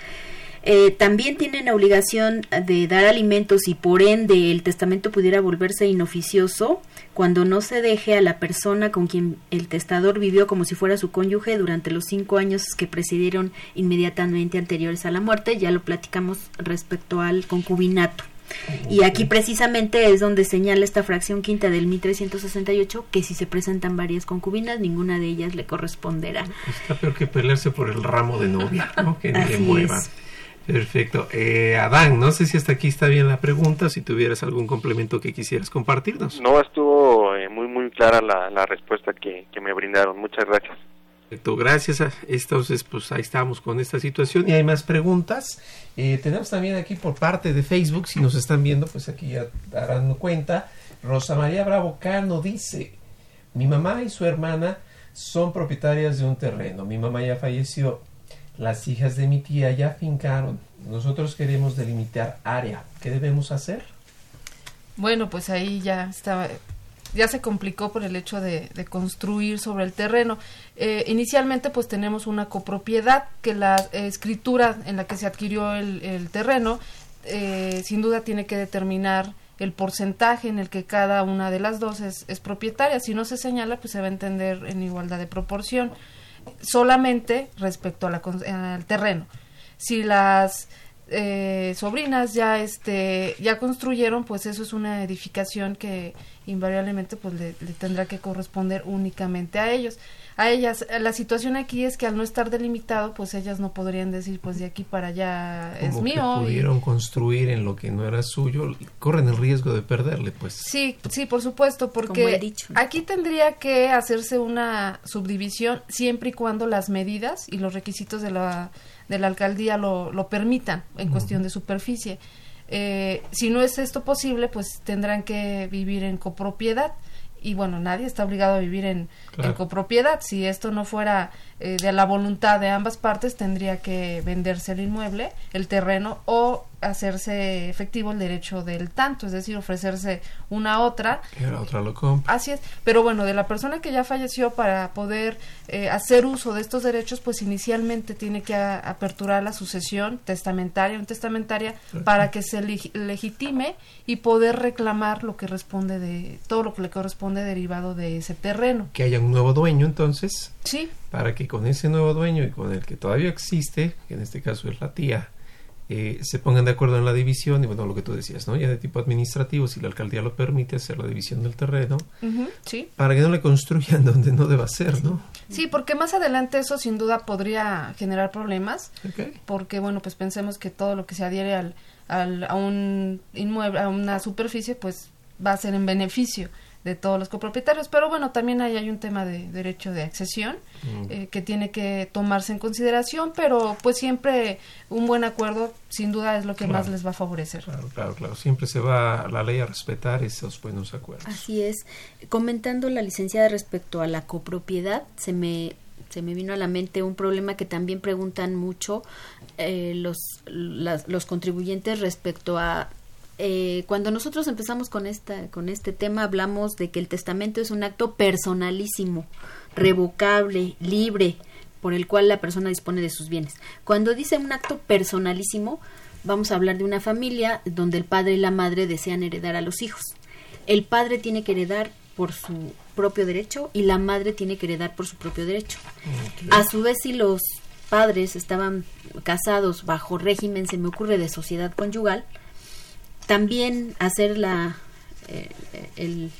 Eh, también tienen obligación de dar alimentos y por ende el testamento pudiera volverse inoficioso cuando no se deje a la persona con quien el testador vivió como si fuera su cónyuge durante los cinco años que precedieron inmediatamente anteriores a la muerte. Ya lo platicamos respecto al concubinato. Y aquí precisamente es donde señala esta fracción quinta del 1368 que si se presentan varias concubinas, ninguna de ellas le corresponderá. Está peor que pelearse por el ramo de novia, ¿no? Que ni le muevan. Perfecto. Eh, Adán, no sé si hasta aquí está bien la pregunta, si tuvieras algún complemento que quisieras compartirnos. No, estuvo eh, muy, muy clara la, la respuesta que, que me brindaron. Muchas gracias. Perfecto, gracias. Entonces, pues ahí estamos con esta situación y hay más preguntas. Eh, tenemos también aquí por parte de Facebook, si nos están viendo, pues aquí ya darán cuenta. Rosa María Bravo Cano dice, mi mamá y su hermana son propietarias de un terreno. Mi mamá ya falleció. Las hijas de mi tía ya fincaron. Nosotros queremos delimitar área. ¿Qué debemos hacer? Bueno, pues ahí ya estaba ya se complicó por el hecho de, construir sobre el terreno. Eh, inicialmente pues tenemos una copropiedad que la escritura en la que se adquirió el, terreno eh, sin duda tiene que determinar el porcentaje en el que cada una de las dos es, es propietaria. Si no se señala pues se va a entender en igualdad de proporción solamente respecto al terreno. Si las eh, sobrinas ya este ya construyeron, pues eso es una edificación que invariablemente pues le, tendrá que corresponder únicamente a ellos. A ellas, la situación aquí es que al no estar delimitado, pues ellas no podrían decir, pues de aquí para allá es mío. Que pudieron construir en lo que no era suyo, corren el riesgo de perderle, pues. Sí, sí, por supuesto, porque aquí tendría que hacerse una subdivisión siempre y cuando las medidas y los requisitos de la, de la alcaldía lo, lo permitan en cuestión de superficie. Eh, si no es esto posible, pues tendrán que vivir en copropiedad y bueno, nadie está obligado a vivir en, copropiedad. Si esto no fuera eh, de la voluntad de ambas partes, tendría que venderse el inmueble, el terreno o hacerse efectivo el derecho del tanto, es decir, ofrecerse una a otra. Y la otra lo compra. Así es. Pero bueno, de la persona que ya falleció para poder eh, hacer uso de estos derechos, pues inicialmente tiene que aperturar la sucesión testamentaria, un testamentaria, para que se legitime y poder reclamar lo que responde de todo lo que le corresponde derivado de ese terreno. Que haya un nuevo dueño entonces. Sí. Para que con ese nuevo dueño y con el que todavía existe, que en este caso es la tía, eh, se pongan de acuerdo en la división y bueno, lo que tú decías, ¿no? Ya de tipo administrativo, si la alcaldía lo permite, hacer la división del terreno, sí. para que no le construyan donde no deba ser, ¿no? Sí, porque más adelante eso sin duda podría generar problemas, porque bueno, pues pensemos que todo lo que se adhiere al, al, a un inmueble, a una superficie, pues va a ser en beneficio de todos los copropietarios. Pero bueno, también ahí hay un tema de derecho de accesión mm. eh, que tiene que tomarse en consideración, pero pues siempre un buen acuerdo sin duda es lo que más les va a favorecer. Claro, claro, claro. Siempre se va la ley a respetar esos buenos acuerdos. Así es. Comentando la licenciada respecto a la copropiedad, se me se me vino a la mente un problema que también preguntan mucho eh, los, los contribuyentes respecto a eh, cuando nosotros empezamos con, esta, con este tema hablamos de que el testamento es un acto personalísimo, revocable, libre, por el cual la persona dispone de sus bienes. Cuando dice un acto personalísimo, vamos a hablar de una familia donde el padre y la madre desean heredar a los hijos. El padre tiene que heredar por su propio derecho y la madre tiene que heredar por su propio derecho. A su vez, si los padres estaban casados bajo régimen, se me ocurre, de sociedad conyugal, también hacer la, eh, el,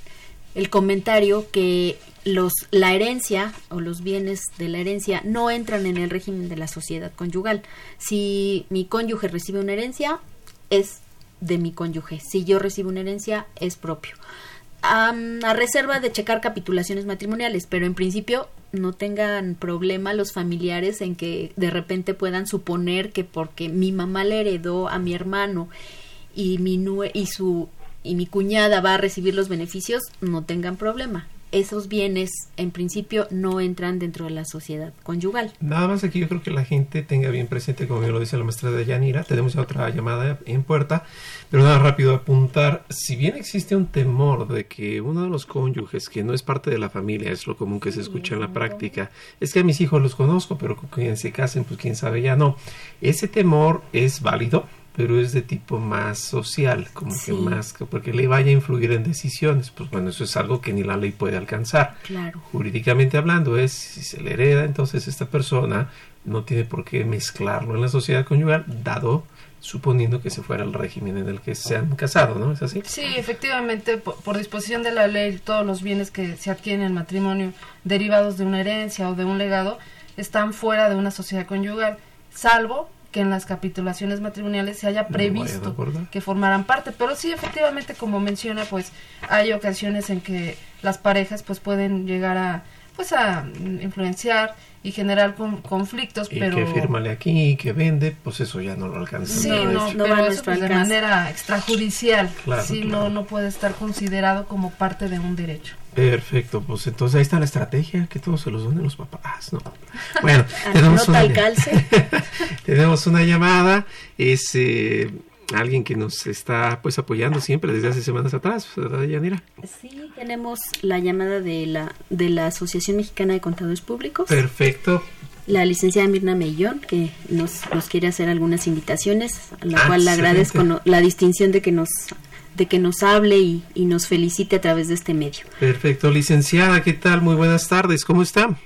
el, comentario que los, la herencia o los bienes de la herencia no entran en el régimen de la sociedad conyugal. Si mi cónyuge recibe una herencia, es de mi cónyuge. Si yo recibo una herencia, es propio. a reserva de checar capitulaciones matrimoniales, pero en principio no tengan problema los familiares en que de repente puedan suponer que porque mi mamá le heredó a mi hermano y mi y su y mi cuñada va a recibir los beneficios, no tengan problema. esos bienes en principio no entran dentro de la sociedad conyugal. Nada más aquí yo creo que la gente tenga bien presente, como bien lo dice la maestra de Yanira, tenemos otra llamada en puerta, pero nada rápido apuntar, si bien existe un temor de que uno de los cónyuges que no es parte de la familia, es lo común que se escucha en la práctica, es que a mis hijos los conozco, pero con quien se casen, pues quién sabe ya no. Ese temor es válido, pero es de tipo más social, como que más, porque le vaya a influir en decisiones. Pues bueno, eso es algo que ni la ley puede alcanzar. Claro. Jurídicamente hablando, es si se le hereda, entonces esta persona no tiene por qué mezclarlo en la sociedad conyugal, dado suponiendo que se fuera el régimen en el que se han casado, ¿no? ¿Es así? Sí, efectivamente, por, por, disposición de la ley, todos los bienes que se adquieren en matrimonio derivados de una herencia o de un legado están fuera de una sociedad conyugal, salvo que en las capitulaciones matrimoniales se haya previsto que formaran parte. Pero sí, efectivamente, como menciona, pues hay ocasiones en que las parejas pues pueden llegar a pues a influenciar y generar con, conflictos, y pero que fírmale aquí, que vende, pues eso ya no lo alcanza. Sí, no, no pero va eso pues, de manera extrajudicial, Claro, sí, claro. no no puede estar considerado como parte de un derecho. Perfecto, pues entonces ahí está la estrategia, que todos se los donen los papás, ¿no? Bueno, tenemos una, tenemos una llamada, es eh, alguien que nos está pues apoyando siempre desde hace semanas atrás, ¿verdad, Yanira? Sí, tenemos la llamada de la, de la Asociación Mexicana de Contadores Públicos. Perfecto, la licenciada Mirna Mellón, que nos, nos quiere hacer algunas invitaciones, a la Ah, cual le agradezco no- la distinción de que nos de que nos hable y, y nos felicite a través de este medio. perfecto. Licenciada, ¿qué tal? Muy buenas tardes, ¿cómo está?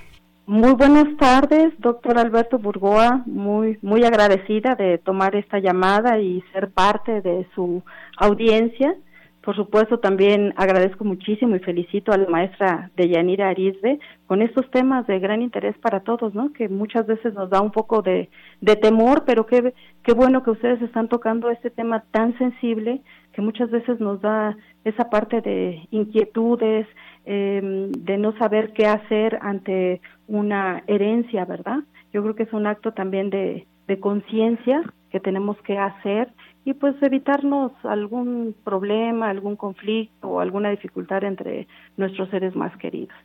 Muy buenas tardes, doctor Alberto Burgoa. Muy, muy agradecida de tomar esta llamada y ser parte de su audiencia. Por supuesto, también agradezco muchísimo y felicito a la maestra Deyanira Arizbe con estos temas de gran interés para todos, ¿no? Que muchas veces nos da un poco de, de temor, pero qué, qué bueno que ustedes están tocando este tema tan sensible que muchas veces nos da esa parte de inquietudes, eh, de no saber qué hacer ante una herencia, ¿verdad? Yo creo que es un acto también de, de conciencia que tenemos que hacer y pues evitarnos algún problema, algún conflicto o alguna dificultad entre nuestros seres más queridos.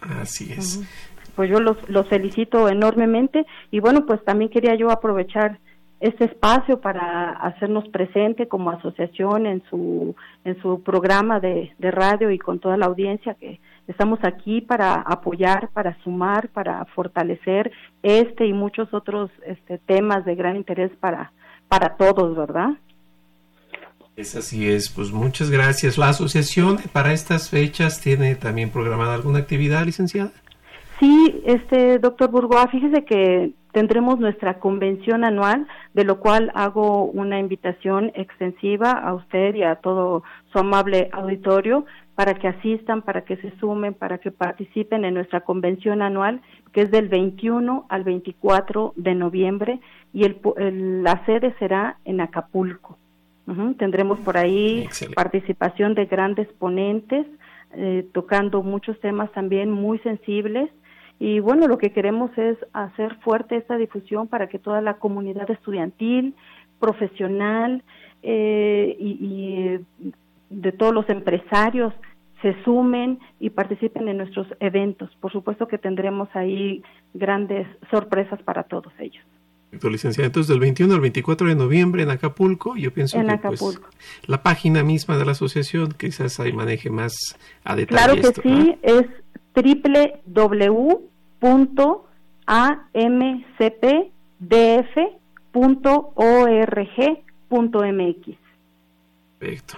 Así es. Pues yo los, los felicito enormemente y bueno, pues también quería yo aprovechar este espacio para hacernos presente como asociación en su en su programa de, de radio y con toda la audiencia que estamos aquí para apoyar, para sumar, para fortalecer este y muchos otros este, temas de gran interés para para todos, ¿verdad? Es así es, pues muchas gracias. La asociación para estas fechas tiene también programada alguna actividad, licenciada. Sí, este doctor Burgoa, fíjese que tendremos nuestra convención anual, de lo cual hago una invitación extensiva a usted y a todo su amable auditorio para que asistan, para que se sumen, para que participen en nuestra convención anual, que es del 21 al 24 de noviembre y el, el- la sede será en Acapulco. Tendremos por ahí Excelente. participación de grandes ponentes, eh, tocando muchos temas también muy sensibles. Y bueno, lo que queremos es hacer fuerte esta difusión para que toda la comunidad estudiantil, profesional eh, y, y de todos los empresarios se sumen y participen en nuestros eventos. Por supuesto que tendremos ahí grandes sorpresas para todos ellos. Perfecto, licenciada. Entonces, del 21 al 24 de noviembre en Acapulco, yo pienso En que Acapulco. pues la página misma de la asociación quizás ahí maneje más a detalle Claro que esto, sí, es www.amcpdf.org.mx. Perfecto.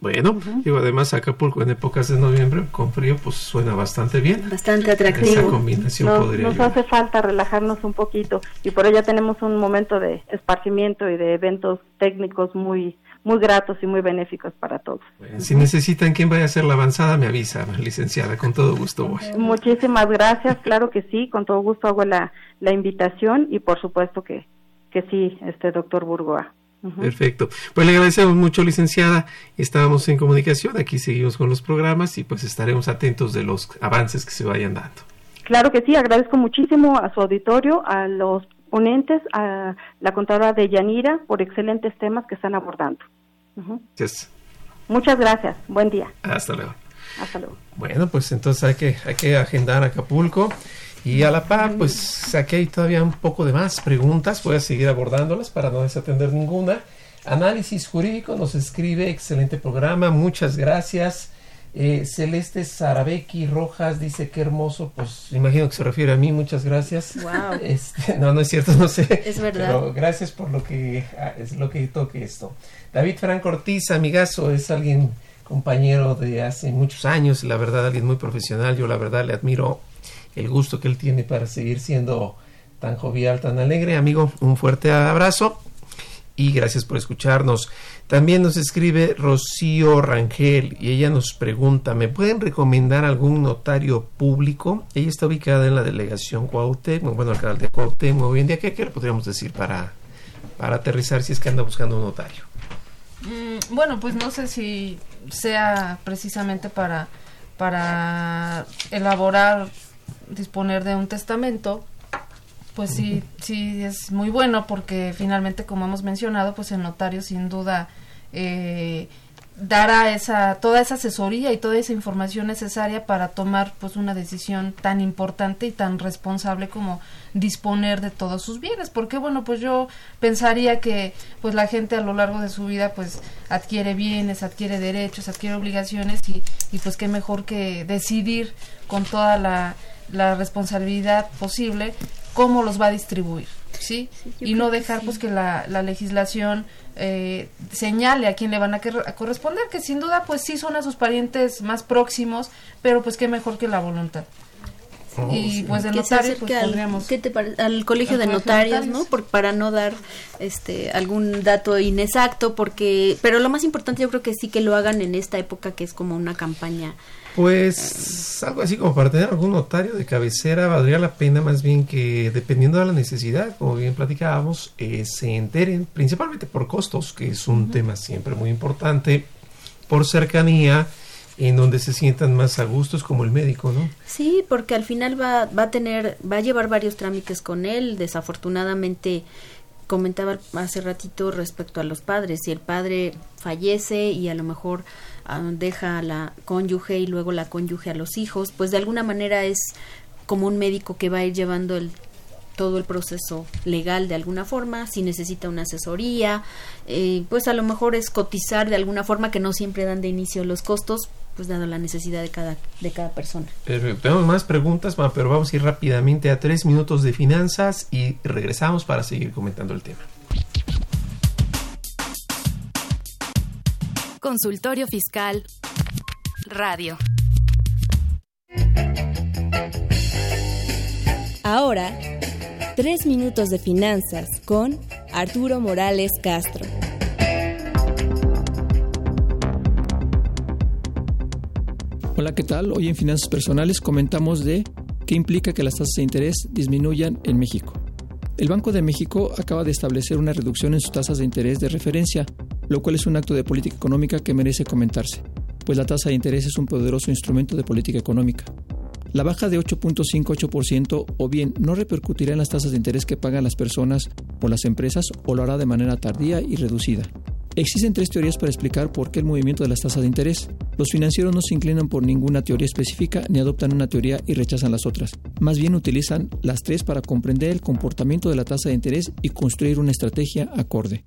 Bueno, digo, además Acapulco en épocas de noviembre con frío, pues suena bastante bien. Bastante Esa atractivo. combinación Nos, podría nos ayudar. hace falta relajarnos un poquito y por ello tenemos un momento de esparcimiento y de eventos técnicos muy muy gratos y muy benéficos para todos. Si necesitan quien vaya a hacer la avanzada, me avisa, licenciada, con todo gusto voy. Muchísimas gracias, claro que sí, con todo gusto hago la, la invitación y por supuesto que, que sí, este doctor Burgoa. Perfecto. Pues le agradecemos mucho, licenciada. Estábamos en comunicación, aquí seguimos con los programas y pues estaremos atentos de los avances que se vayan dando. Claro que sí, agradezco muchísimo a su auditorio, a los ponentes, a la contadora de Yanira por excelentes temas que están abordando. Ujú. Gracias. Muchas gracias, buen día. Hasta luego. Hasta luego. Bueno, pues entonces hay que, hay que agendar Acapulco. Y a la par, pues aquí hay todavía un poco de más preguntas. Voy a seguir abordándolas para no desatender ninguna. Análisis jurídico nos escribe, excelente programa, muchas gracias. Eh, Celeste Sarabeki Rojas dice qué hermoso, pues imagino que se refiere a mí, muchas gracias. Wow. Este, no, no es cierto, no sé. Es verdad. Pero gracias por lo que ah, es lo que toque esto. David Franco Ortiz, amigazo, es alguien compañero de hace muchos años, la verdad, alguien muy profesional. Yo la verdad le admiro el gusto que él tiene para seguir siendo tan jovial, tan alegre. Amigo, un fuerte abrazo y gracias por escucharnos. También nos escribe Rocío Rangel y ella nos pregunta, ¿me pueden recomendar algún notario público? Ella está ubicada en la delegación Cuauhtémoc, bueno, canal de Cuauhtémoc. Hoy en día, ¿qué, qué le podríamos decir para, para aterrizar si es que anda buscando un notario? Mm, bueno, pues no sé si sea precisamente para, para elaborar, disponer de un testamento, pues sí, sí es muy bueno porque finalmente, como hemos mencionado, pues el notario sin duda eh, dará esa toda esa asesoría y toda esa información necesaria para tomar pues una decisión tan importante y tan responsable como disponer de todos sus bienes. Porque bueno pues yo pensaría que pues la gente a lo largo de su vida pues adquiere bienes adquiere derechos adquiere obligaciones y, y pues qué mejor que decidir con toda la, la responsabilidad posible cómo los va a distribuir, ¿sí? y no dejar pues que la, la legislación eh, señale a quién le van a, a, corresponder, que sin duda pues sí son a sus parientes más próximos, pero pues qué mejor que la voluntad. Oh, y sí. pues de notarios pues, al, ¿qué te parece? al colegio de notarios, ¿no? Por, para no dar este algún dato inexacto, porque pero lo más importante yo creo que sí que lo hagan en esta época que es como una campaña pues algo así como para tener algún notario de cabecera valdría la pena más bien que dependiendo de la necesidad, como bien platicábamos, eh, se enteren principalmente por costos, que es un uh -huh. tema siempre muy importante, por cercanía, en donde se sientan más a gustos como el médico, ¿no? Sí, porque al final va, va a tener, va a llevar varios trámites con él, desafortunadamente comentaba hace ratito respecto a los padres, si el padre fallece y a lo mejor uh, deja a la cónyuge y luego la cónyuge a los hijos, pues de alguna manera es como un médico que va a ir llevando el todo el proceso legal de alguna forma, si necesita una asesoría, eh, pues a lo mejor es cotizar de alguna forma que no siempre dan de inicio los costos, pues dado la necesidad de cada, de cada persona. Perfecto. Tenemos más preguntas, pero vamos a ir rápidamente a tres minutos de finanzas y regresamos para seguir comentando el tema. Consultorio Fiscal Radio. Ahora, tres minutos de finanzas con Arturo Morales Castro. Hola, ¿qué tal? Hoy en Finanzas Personales comentamos de qué implica que las tasas de interés disminuyan en México. El Banco de México acaba de establecer una reducción en sus tasas de interés de referencia, lo cual es un acto de política económica que merece comentarse, pues la tasa de interés es un poderoso instrumento de política económica. La baja de 8.58% o bien no repercutirá en las tasas de interés que pagan las personas o las empresas o lo hará de manera tardía y reducida. Existen tres teorías para explicar por qué el movimiento de las tasas de interés. Los financieros no se inclinan por ninguna teoría específica ni adoptan una teoría y rechazan las otras. Más bien utilizan las tres para comprender el comportamiento de la tasa de interés y construir una estrategia acorde.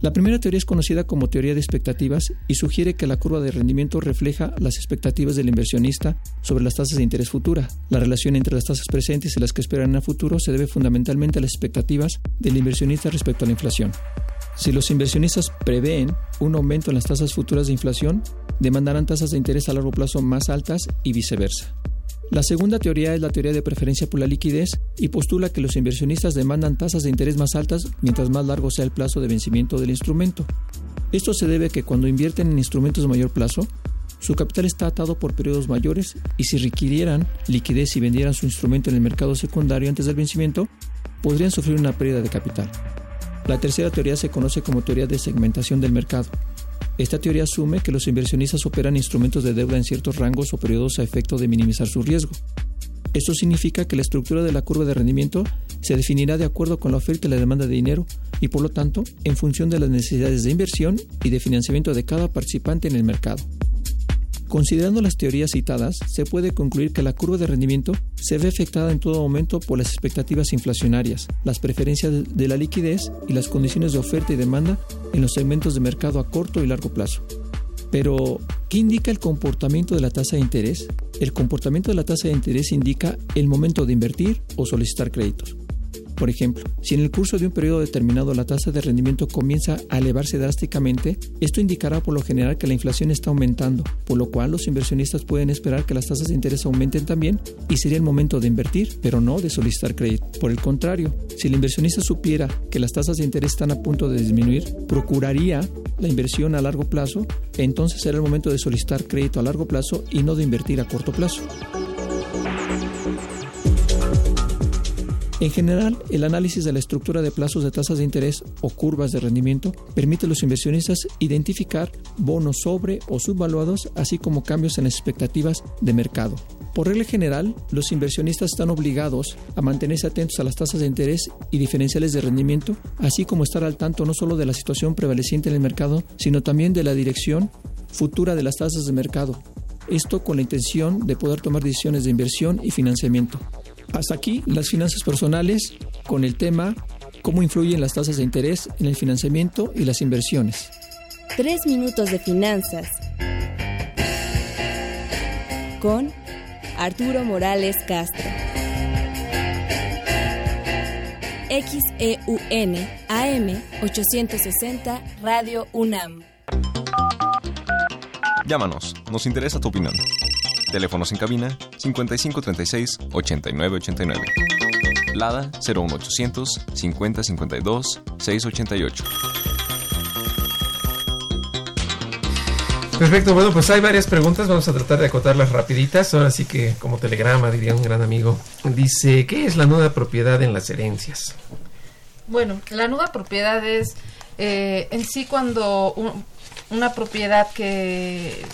La primera teoría es conocida como teoría de expectativas y sugiere que la curva de rendimiento refleja las expectativas del inversionista sobre las tasas de interés futuras. La relación entre las tasas presentes y las que esperan en el futuro se debe fundamentalmente a las expectativas del inversionista respecto a la inflación. Si los inversionistas prevén un aumento en las tasas futuras de inflación, demandarán tasas de interés a largo plazo más altas y viceversa. La segunda teoría es la teoría de preferencia por la liquidez y postula que los inversionistas demandan tasas de interés más altas mientras más largo sea el plazo de vencimiento del instrumento. Esto se debe a que cuando invierten en instrumentos de mayor plazo, su capital está atado por periodos mayores y si requirieran liquidez y vendieran su instrumento en el mercado secundario antes del vencimiento, podrían sufrir una pérdida de capital. La tercera teoría se conoce como teoría de segmentación del mercado. Esta teoría asume que los inversionistas operan instrumentos de deuda en ciertos rangos o periodos a efecto de minimizar su riesgo. Esto significa que la estructura de la curva de rendimiento se definirá de acuerdo con la oferta y la demanda de dinero y por lo tanto en función de las necesidades de inversión y de financiamiento de cada participante en el mercado. Considerando las teorías citadas, se puede concluir que la curva de rendimiento se ve afectada en todo momento por las expectativas inflacionarias, las preferencias de la liquidez y las condiciones de oferta y demanda en los segmentos de mercado a corto y largo plazo. Pero, ¿qué indica el comportamiento de la tasa de interés? El comportamiento de la tasa de interés indica el momento de invertir o solicitar créditos. Por ejemplo, si en el curso de un periodo determinado la tasa de rendimiento comienza a elevarse drásticamente, esto indicará por lo general que la inflación está aumentando, por lo cual los inversionistas pueden esperar que las tasas de interés aumenten también y sería el momento de invertir, pero no de solicitar crédito. Por el contrario, si el inversionista supiera que las tasas de interés están a punto de disminuir, procuraría la inversión a largo plazo, entonces será el momento de solicitar crédito a largo plazo y no de invertir a corto plazo. En general, el análisis de la estructura de plazos de tasas de interés o curvas de rendimiento permite a los inversionistas identificar bonos sobre o subvaluados, así como cambios en las expectativas de mercado. Por regla general, los inversionistas están obligados a mantenerse atentos a las tasas de interés y diferenciales de rendimiento, así como estar al tanto no solo de la situación prevaleciente en el mercado, sino también de la dirección futura de las tasas de mercado. Esto con la intención de poder tomar decisiones de inversión y financiamiento. Hasta aquí las finanzas personales con el tema cómo influyen las tasas de interés en el financiamiento y las inversiones. Tres minutos de finanzas con Arturo Morales Castro. XEUN AM 860 Radio UNAM. Llámanos, nos interesa tu opinión. Teléfonos en cabina 5536 8989. Lada 01800 5052 688. Perfecto, bueno, pues hay varias preguntas, vamos a tratar de acotarlas rapiditas, ahora sí que como telegrama, diría un gran amigo. Dice, ¿qué es la nuda propiedad en las herencias? Bueno, la nuda propiedad es eh, en sí cuando una propiedad que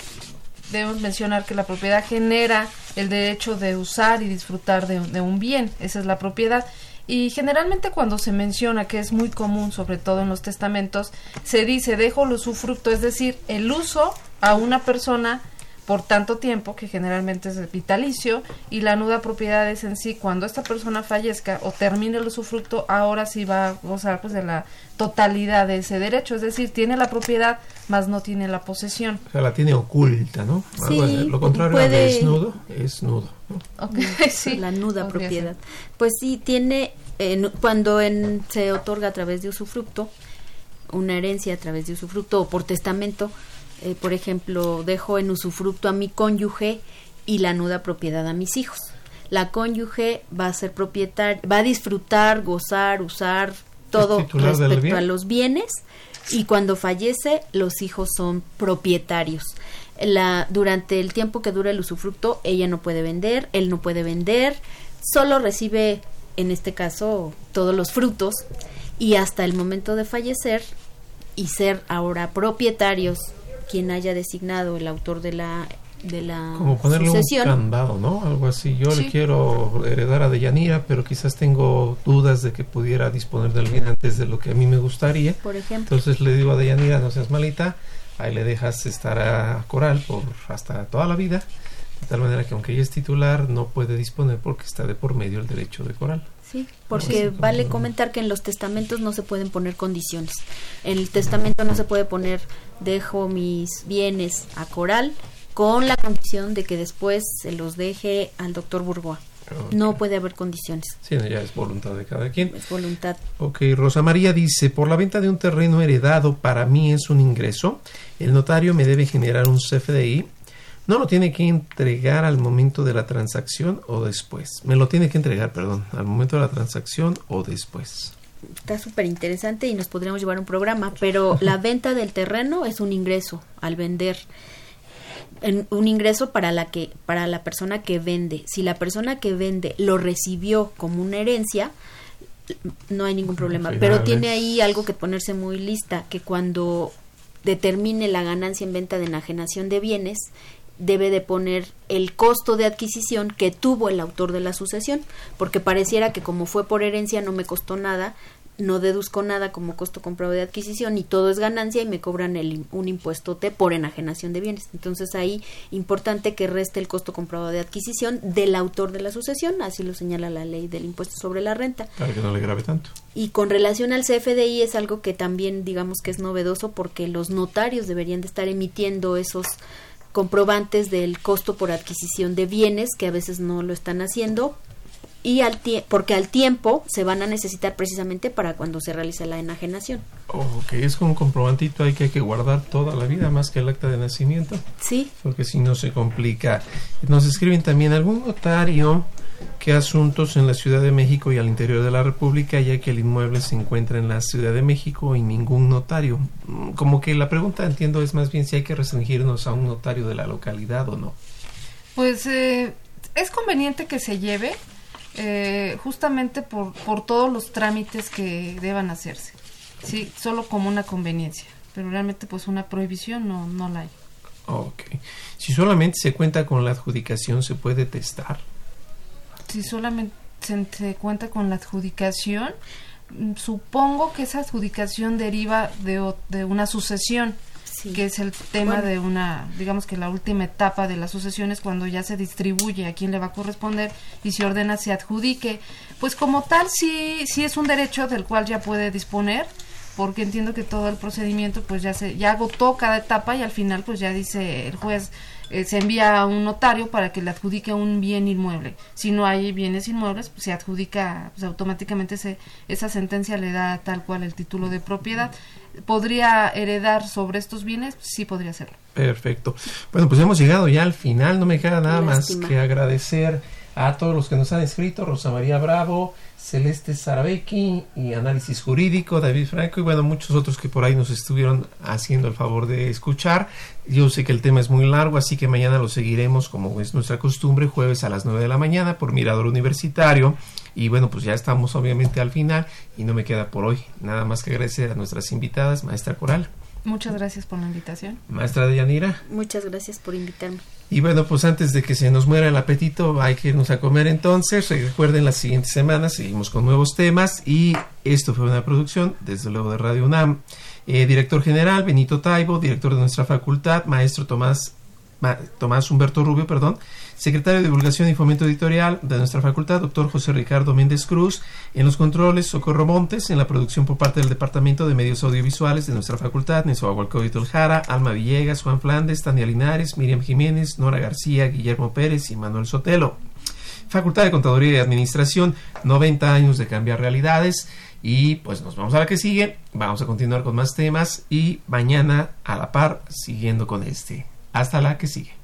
debemos mencionar que la propiedad genera el derecho de usar y disfrutar de, de, un bien, esa es la propiedad. Y generalmente cuando se menciona, que es muy común, sobre todo en los testamentos, se dice dejo el usufructo, es decir, el uso a una persona por tanto tiempo, que generalmente es vitalicio, y la nuda propiedad es en sí, cuando esta persona fallezca o termine el usufructo, ahora sí va a gozar pues de la totalidad de ese derecho, es decir, tiene la propiedad, más no tiene la posesión. O sea, la tiene oculta, ¿no? Sí, lo contrario puede... de desnudo es nudo. ¿no? Okay, sí. La nuda propiedad. Pues sí, tiene, eh, cuando en, se otorga a través de usufructo, una herencia a través de usufructo o por testamento, eh, por ejemplo, dejo en usufructo a mi cónyuge y la nuda propiedad a mis hijos. La cónyuge va a ser propietaria, va a disfrutar, gozar, usar todo respecto bien? a los bienes y cuando fallece los hijos son propietarios. La, durante el tiempo que dura el usufructo, ella no puede vender, él no puede vender, solo recibe, en este caso, todos los frutos y hasta el momento de fallecer y ser ahora propietarios quien haya designado el autor de la de la como ponerle sucesión. un candado, ¿no? Algo así. Yo sí. le quiero heredar a Deyanira, pero quizás tengo dudas de que pudiera disponer del bien antes de lo que a mí me gustaría. Por ejemplo. Entonces le digo a Deyanira, no seas malita, ahí le dejas estar a Coral por hasta toda la vida, de tal manera que aunque ella es titular, no puede disponer porque está de por medio el derecho de Coral. Sí, porque sí, vale comentar que en los testamentos no se pueden poner condiciones. En el testamento no se puede poner dejo mis bienes a Coral con la condición de que después se los deje al doctor Bourgois. Okay. No puede haber condiciones. Sí, ya es voluntad de cada quien. Es voluntad. Ok, Rosa María dice, por la venta de un terreno heredado para mí es un ingreso. El notario me debe generar un CFDI. No lo tiene que entregar al momento de la transacción o después. Me lo tiene que entregar, perdón, al momento de la transacción o después. Está súper interesante y nos podríamos llevar un programa, pero la venta del terreno es un ingreso al vender en un ingreso para la que para la persona que vende. Si la persona que vende lo recibió como una herencia, no hay ningún problema. Pero tiene ahí algo que ponerse muy lista, que cuando determine la ganancia en venta de enajenación de bienes, debe de poner el costo de adquisición que tuvo el autor de la sucesión, porque pareciera que como fue por herencia no me costó nada, no deduzco nada como costo comprado de adquisición y todo es ganancia y me cobran el, un impuesto T por enajenación de bienes. Entonces ahí importante que reste el costo comprado de adquisición del autor de la sucesión, así lo señala la ley del impuesto sobre la renta. Para que no le grave tanto. Y con relación al CFDI es algo que también digamos que es novedoso porque los notarios deberían de estar emitiendo esos comprobantes del costo por adquisición de bienes que a veces no lo están haciendo y al porque al tiempo se van a necesitar precisamente para cuando se realice la enajenación. Ok, es como un comprobantito hay que, hay que guardar toda la vida más que el acta de nacimiento. Sí. Porque si no se complica. Nos escriben también algún notario qué asuntos en la Ciudad de México y al interior de la República, ya que el inmueble se encuentra en la Ciudad de México y ningún notario. Mm, como que la pregunta, entiendo, es más bien si hay que restringirnos a un notario de la localidad o no. Pues eh, es conveniente que se lleve eh, justamente por, por todos los trámites que deban hacerse. Sí, solo como una conveniencia, pero realmente pues una prohibición no, no la hay. Ok. Si solamente se cuenta con la adjudicación, ¿se puede testar? Si solamente se, cuenta con la adjudicación, mm, supongo que esa adjudicación deriva de, de una sucesión que es el tema de una, digamos que la última etapa de la sucesión es cuando ya se distribuye a quién le va a corresponder y se ordena se adjudique. Pues como tal sí, sí es un derecho del cual ya puede disponer, porque entiendo que todo el procedimiento pues ya se ya agotó cada etapa y al final pues ya dice el juez eh, se envía a un notario para que le adjudique un bien inmueble. Si no hay bienes inmuebles, pues, se adjudica, pues, automáticamente se, esa sentencia le da tal cual el título de propiedad. ¿Podría heredar sobre estos bienes? Sí, podría hacerlo. Perfecto. Bueno, pues hemos llegado ya al final. No me queda nada más que agradecer a todos los que nos han escrito. Rosa María Bravo, Celeste Sarabeki y Análisis Jurídico, David Franco y bueno, muchos otros que por ahí nos estuvieron haciendo el favor de escuchar. Yo sé que el tema es muy largo, así que mañana lo seguiremos como es nuestra costumbre, jueves a las 9 de la mañana por Mirador Universitario. Y bueno, pues ya estamos obviamente al final y no me queda por hoy nada más que agradecer a nuestras invitadas, maestra Coral. Muchas gracias por la invitación. Maestra Deyanira. Muchas gracias por invitarme. Y bueno, pues antes de que se nos muera el apetito, hay que irnos a comer entonces. Recuerden, las siguientes semanas seguimos con nuevos temas y esto fue una producción, desde luego, de Radio UNAM. Eh, director general, Benito Taibo, director de nuestra facultad, maestro Tomás, Tomás Humberto Rubio, perdón, secretario de Divulgación y Fomento Editorial de nuestra facultad, doctor José Ricardo Méndez Cruz, en los controles, Socorro Montes, en la producción por parte del Departamento de Medios Audiovisuales de nuestra facultad, Nesoahualcóvito Jara, Alma Villegas, Juan Flandes, Tania Linares, Miriam Jiménez, Nora García, Guillermo Pérez y Manuel Sotelo. Facultad de Contaduría y Administración, 90 años de cambiar realidades. Y pues nos vamos a la que sigue. Vamos a continuar con más temas y mañana a la par siguiendo con este. Hasta la que sigue.